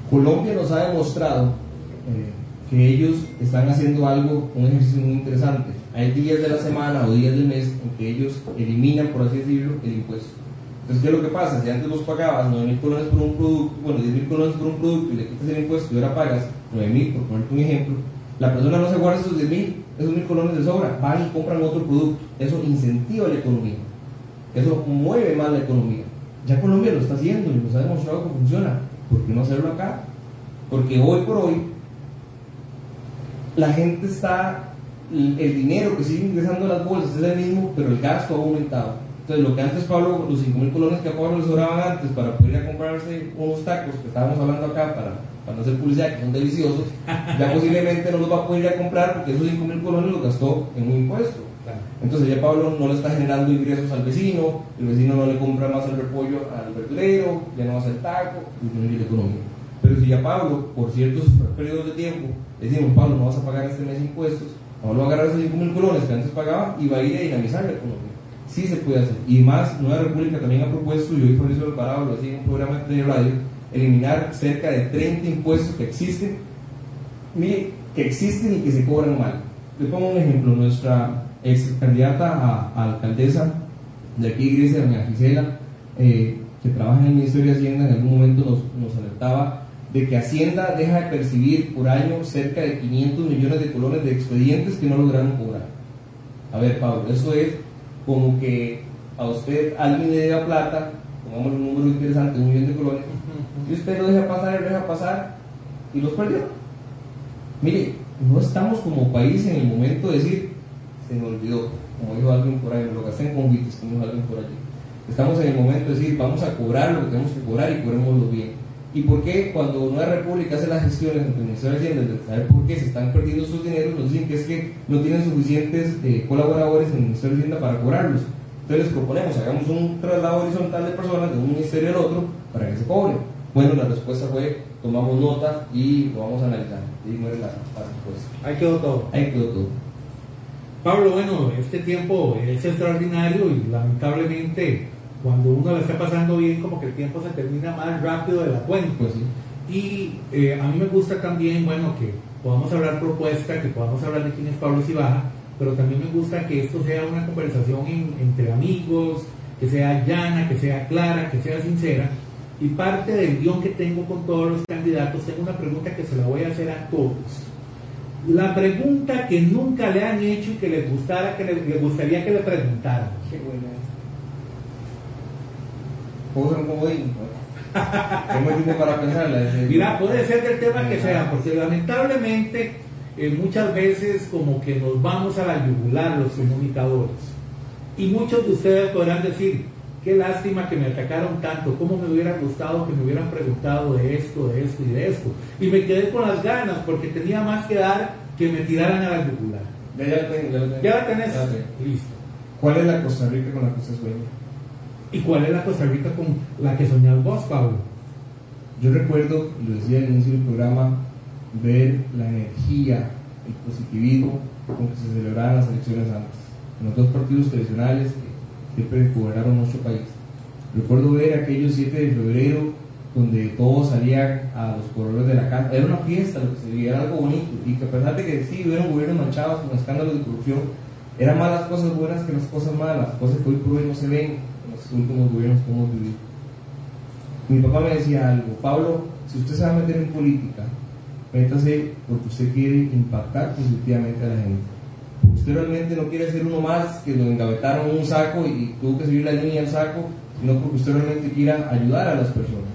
Colombia nos ha demostrado eh, que ellos están haciendo algo, un ejercicio muy interesante. Hay días de la semana o días del mes en que ellos eliminan, por así decirlo, el impuesto. Entonces, ¿qué es lo que pasa? Si antes los pagabas 9 mil colones por un producto, bueno, 10 mil colones por un producto y le quitas el impuesto y ahora pagas 9 mil, por ponerte un ejemplo, la persona no se guarda esos 10 mil, esos mil colones de sobra, van y compran otro producto. Eso incentiva la economía. Eso mueve más la economía. Ya Colombia lo está haciendo y nos ha demostrado que funciona. ¿Por qué no hacerlo acá? Porque hoy por hoy la gente está, el dinero que sigue ingresando a las bolsas es el mismo, pero el gasto ha aumentado. Entonces, lo que antes Pablo, los 5 mil colones que a Pablo le sobraban antes para poder ir a comprarse unos tacos que estábamos hablando acá para, para no hacer publicidad, que son deliciosos, *laughs* ya posiblemente no los va a poder ir a comprar porque esos 5 mil colones los gastó en un impuesto. Entonces ya Pablo no le está generando ingresos al vecino, el vecino no le compra más el repollo al verdurero, ya no va a hacer taco, disminuye la economía. Pero si ya Pablo, por ciertos periodos de tiempo, le decimos, Pablo, no vas a pagar este mes impuestos, Pablo va a agarrar esos 5 mil colones que antes pagaba y va a ir a dinamizar la economía. Sí se puede hacer. Y más, Nueva República también ha propuesto, y hoy Fabricio Alvarado lo hacía en un programa de radio, eliminar cerca de 30 impuestos que existen, que existen y que se cobran mal. Le pongo un ejemplo, nuestra ex candidata a, alcaldesa de aquí Grecia, doña Gisela, eh, que trabaja en el Ministerio de Hacienda, en algún momento nos, nos alertaba de que Hacienda deja de percibir por año cerca de 500 millones de colones de expedientes que no lograron cobrar. A ver, Pablo, eso es como que a usted alguien le deba plata, pongamos un número interesante, un millón de colones, y usted lo deja pasar lo deja pasar y los perdió. Mire, no estamos como país en el momento de decir, se me olvidó, como dijo alguien por ahí, me lo gasté en convites, como dijo alguien por allí. Estamos en el momento de decir, vamos a cobrar lo que tenemos que cobrar y cobrémoslo bien. ¿Y por qué cuando una república hace las gestiones el Ministerio de Hacienda, de saber por qué se están perdiendo sus dineros, nos dicen que es que no tienen suficientes eh, colaboradores en el Ministerio de Hacienda para cobrarlos? Entonces les proponemos, hagamos un traslado horizontal de personas de un ministerio al otro para que se cobren. Bueno, la respuesta fue, tomamos nota y lo vamos a analizar. Y muere la, la respuesta. Ahí quedó todo. Ahí quedó todo. Pablo, bueno, este tiempo es extraordinario y lamentablemente cuando uno le está pasando bien, como que el tiempo se termina más rápido de la cuenta. Pues sí. Y eh, a mí me gusta también, bueno, que podamos hablar propuesta, que podamos hablar de quién es Pablo Cibaja, pero también me gusta que esto sea una conversación en- entre amigos, que sea llana, que sea clara, que sea sincera. Y parte del guion que tengo con todos los candidatos, tengo una pregunta que se la voy a hacer a todos. la pregunta que nunca le han hecho y que le gustara que le, gustaría que le preguntaran. Qué buena. ¿Puedo ser un comodín? *laughs* Tengo tiempo para pensarla. Mira, puede ser del tema que sea, porque lamentablemente eh, muchas veces como que nos vamos a la yugular los comunicadores. Y muchos de ustedes podrán decir, qué lástima que me atacaron tanto, cómo me hubiera gustado que me hubieran preguntado de esto, de esto y de esto. Y me quedé con las ganas porque tenía más que dar que me tiraran a la yugular. Ya, ya, la tenés. Listo. ¿Cuál es la Costa Rica con la que usted sueña? ¿Y cuál es la Costa Rica con la que soñás vos, Pablo? Yo recuerdo, lo decía al inicio del programa, ver la energía, el positivismo con que se celebraban las elecciones antes. En los dos partidos tradicionales que siempre gobernaron nuestro país. Recuerdo ver aquellos 7 de febrero donde todos salían a los corredores de la casa. Era una fiesta, lo que se veía, era algo bonito. Y que a pesar de que sí, hubieron gobiernos manchados con escándalos de corrupción, eran más las cosas buenas que las cosas malas, cosas que hoy por hoy no se ven en últimos gobiernos que hemos. Mi papá me decía algo, Pablo, si usted se va a meter en política, métase porque usted quiere impactar positivamente a la gente. Usted realmente no quiere ser uno más que lo engavetaron en un saco y tuvo que seguir la línea del saco, sino porque usted realmente quiera ayudar a las personas.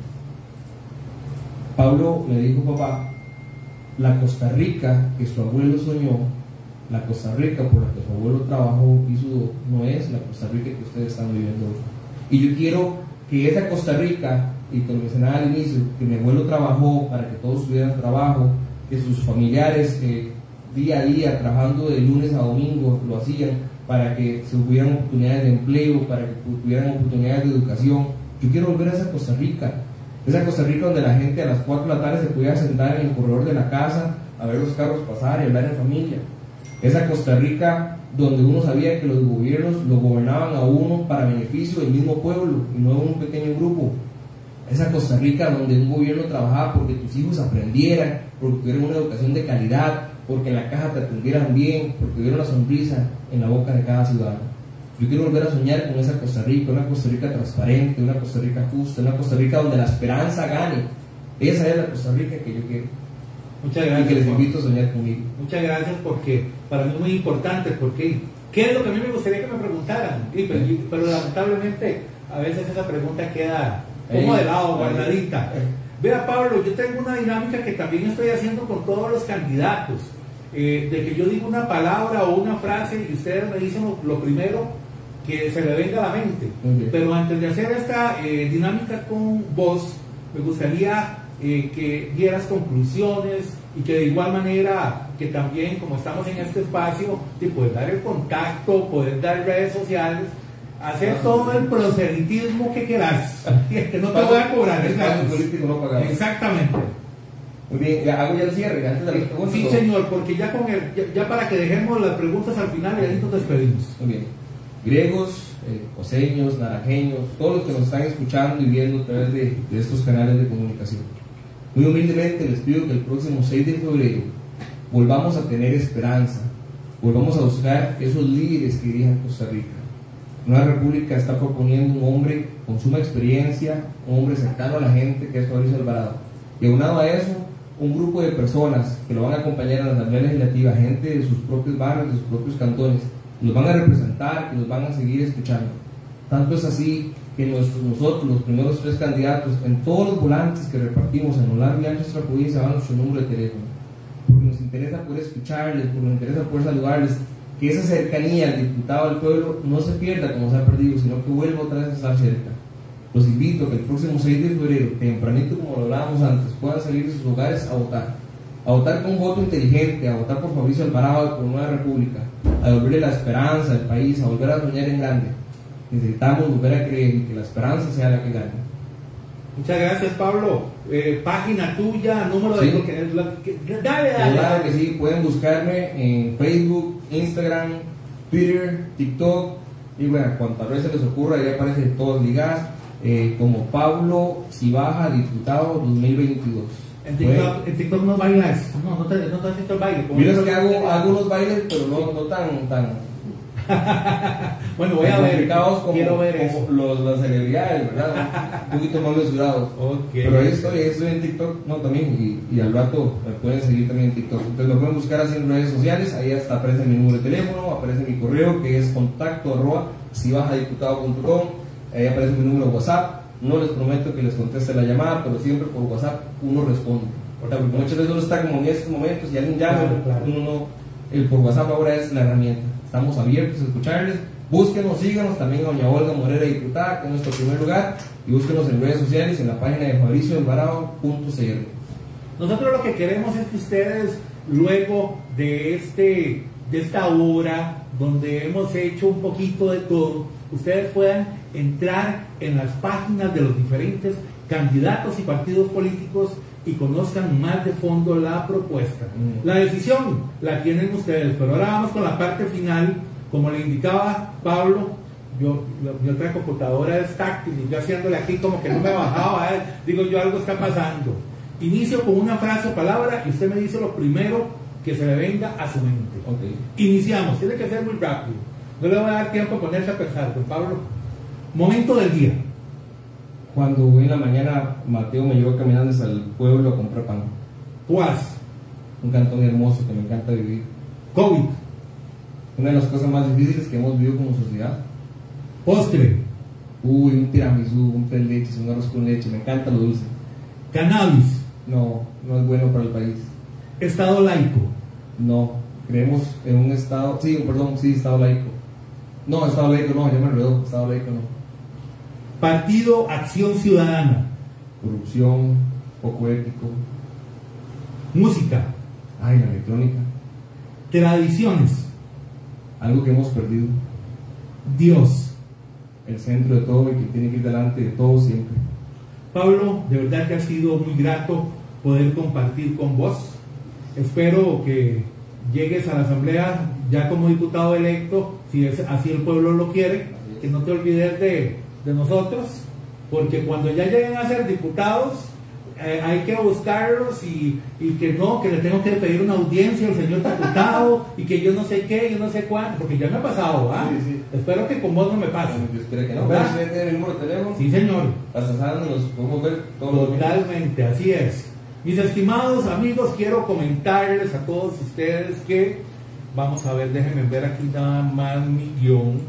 Pablo le dijo, papá, la Costa Rica que su abuelo soñó, la Costa Rica por la que su abuelo trabajó y sudó, no es la Costa Rica que ustedes están viviendo hoy. Y yo quiero que esa Costa Rica y como mencionaba al inicio, que mi abuelo trabajó para que todos tuvieran trabajo, que sus familiares eh, día a día, trabajando de lunes a domingo, lo hacían para que se tuvieran oportunidades de empleo, para que tuvieran oportunidades de educación. Yo quiero volver a esa Costa Rica, esa Costa Rica donde la gente a las 4 de la tarde se podía sentar en el corredor de la casa a ver los carros pasar y hablar en familia. Esa Costa Rica donde uno sabía que los gobiernos lo gobernaban a uno para beneficio del mismo pueblo y no de un pequeño grupo esa Costa Rica donde un gobierno trabajaba porque tus hijos aprendieran, porque tuvieran una educación de calidad, porque en la caja te atendieran bien, porque hubiera una sonrisa en la boca de cada ciudadano. Yo quiero volver a soñar con esa Costa Rica, una Costa Rica transparente, una Costa Rica justa, una Costa Rica donde la esperanza gane. Esa es la Costa Rica que yo quiero. Muchas gracias. Y que les invito a soñar conmigo. Muchas gracias porque para mí muy importante, porque ¿qué es lo que a mí me gustaría que me preguntaran? pero lamentablemente a veces esa pregunta queda como de lado, guardadita. Vea, Pablo, yo tengo una dinámica que también estoy haciendo con todos los candidatos. Eh, de que yo digo una palabra o una frase y ustedes me dicen lo, primero que se le venga a la mente. Pero antes de hacer esta eh, dinámica con vos, me gustaría eh, que dieras conclusiones y que de igual manera que también como estamos en este espacio, te puedes dar el contacto, puedes dar redes sociales hacer todo el proselitismo que quieras, que *laughs* no te voy a cobrar. Exactamente. Muy bien, hago ya el cierre, antes de las preguntas. Sí, señor, porque ya, con el, ya, para que dejemos las preguntas al final y ahí nos despedimos. Muy bien. Griegos, eh, coseños, naranjeños, todos los que nos están escuchando y viendo a través de, de estos canales de comunicación. Muy humildemente les pido que el próximo 6 de febrero volvamos a tener esperanza, volvamos a buscar esos líderes que dirijan Costa Rica Nueva República está proponiendo un hombre con suma experiencia, un hombre cercano a la gente, que es Fabricio Alvarado. Y aunado a eso, un grupo de personas que lo van a acompañar en la Asamblea Legislativa, gente de sus propios barrios, de sus propios cantones, los van a representar, que los van a seguir escuchando. Tanto es así que nosotros, los primeros tres candidatos, en todos los volantes que repartimos en lo largo y ancho de nuestra provincia, van nuestro número de teléfono. Porque nos interesa poder escucharles, porque nos interesa poder saludarles, que esa cercanía al diputado del pueblo no se pierda como se ha perdido, sino que vuelva otra vez a estar cerca. Los invito a que el próximo 6 de febrero, tempranito como lo hablábamos antes, puedan salir de sus hogares a votar. A votar con un voto inteligente, a votar por Fabricio Alvarado y por Nueva República, a devolverle la esperanza al país, a volver a soñar en grande. Necesitamos volver a creer que la esperanza sea la que gane. Muchas gracias, Pablo. Eh, página tuya, número de... Que, dale, dale. Claro que sí, pueden buscarme en Facebook, Instagram, Twitter, TikTok y bueno, cuantas veces les ocurra, ya aparecen todas ligadas, eh, como Pablo Cibaja, diputado 2022. En TikTok, en TikTok no bailas, no, no te, no te has hecho el baile. Mira que hago, hago unos bailes, pero no, no tan, tan *laughs* bueno, voy a ver. Como, quiero ver eso. Los, las celebridades, ¿verdad? Un *laughs* poquito más mesurados. Okay. Pero ahí estoy, ahí estoy en TikTok, no, también, y, y, al rato me pueden seguir también en TikTok. Entonces me pueden buscar así en redes sociales, ahí hasta aparece mi número de teléfono, aparece mi correo que es contacto arroba si diputado.com, ahí aparece mi número de WhatsApp. No les prometo que les conteste la llamada, pero siempre por WhatsApp uno responde. Porque muchas veces uno está como en estos momentos y alguien llama, uno no. El por WhatsApp ahora es la herramienta. Estamos abiertos a escucharles. Búsquenos, síganos también a Doña Olga Morera Diputada, que es nuestro primer lugar, y búsquenos en redes sociales en la página de fabricioembarado.cr. Nosotros lo que queremos es que ustedes, luego de, este, de esta hora, donde hemos hecho un poquito de todo, ustedes puedan entrar en las páginas de los diferentes candidatos y partidos políticos y conozcan más de fondo la propuesta. Mm. La decisión la tienen ustedes, pero ahora vamos con la parte final. Como le indicaba Pablo, yo, mi otra computadora es táctil y yo haciéndole aquí como que no me bajaba, ¿eh? digo yo algo está pasando. Inicio con una frase o palabra y usted me dice lo primero que se le venga a su mente. Iniciamos, tiene que ser muy rápido. No le voy a dar tiempo a ponerse a pensar, don Pablo. Momento del día. Cuando en la mañana Mateo me llevó caminando hasta el pueblo a comprar pan. Puas. Un cantón hermoso que me encanta vivir. COVID. Una de las cosas más difíciles que hemos vivido como sociedad. Postre. Uy, un tiramisú, un de leche, un arroz con leche, me encanta lo dulce. Cannabis. No, no es bueno para el país. Estado laico. No, creemos en un estado, sí, perdón, sí, estado laico. No, estado laico no, ya me enredó, estado laico no. Partido Acción Ciudadana. Corrupción, poco ético. Música. Ay, la electrónica. Tradiciones. Algo que hemos perdido. Dios. El centro de todo y que tiene que ir delante de todo siempre. Pablo, de verdad que ha sido muy grato poder compartir con vos. Espero que llegues a la asamblea ya como diputado electo, si es así el pueblo lo quiere, que no te olvides de de nosotros, porque cuando ya lleguen a ser diputados, eh, hay que buscarlos y, que no, que le tengo que pedir una audiencia al señor diputado y que yo no sé qué, yo no sé cuánto, porque ya me ha pasado, ¿ah? Espero que con vos no me pase. que no. el número de teléfono? Sí, señor. nos podemos ver Totalmente, así es. Mis estimados amigos, quiero comentarles a todos ustedes que, vamos a ver, déjenme ver aquí nada más mi guion,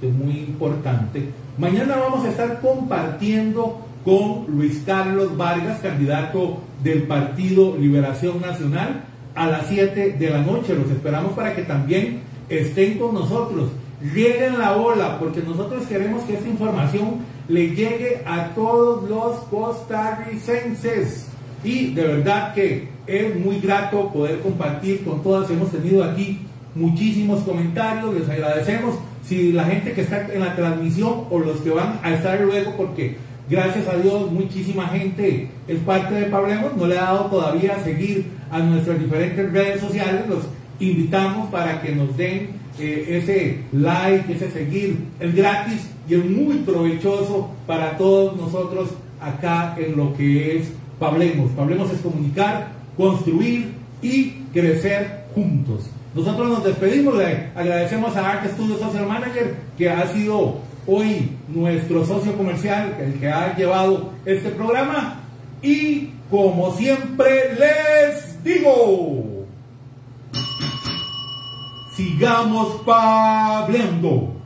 que es muy importante Mañana vamos a estar compartiendo con Luis Carlos Vargas, candidato del Partido Liberación Nacional, a las 7 de la noche. Los esperamos para que también estén con nosotros. Lleguen la ola, porque nosotros queremos que esta información le llegue a todos los costarricenses. Y de verdad que es muy grato poder compartir con todas. Hemos tenido aquí muchísimos comentarios, les agradecemos si la gente que está en la transmisión o los que van a estar luego, porque gracias a Dios muchísima gente es parte de Pablemos, no le ha dado todavía a seguir a nuestras diferentes redes sociales, los invitamos para que nos den eh, ese like, ese seguir, el gratis y el muy provechoso para todos nosotros acá en lo que es Pablemos. Pablemos es comunicar, construir y crecer juntos. Nosotros nos despedimos, le agradecemos a Art Studio Social Manager, que ha sido hoy nuestro socio comercial, el que ha llevado este programa. Y como siempre les digo, sigamos pableando.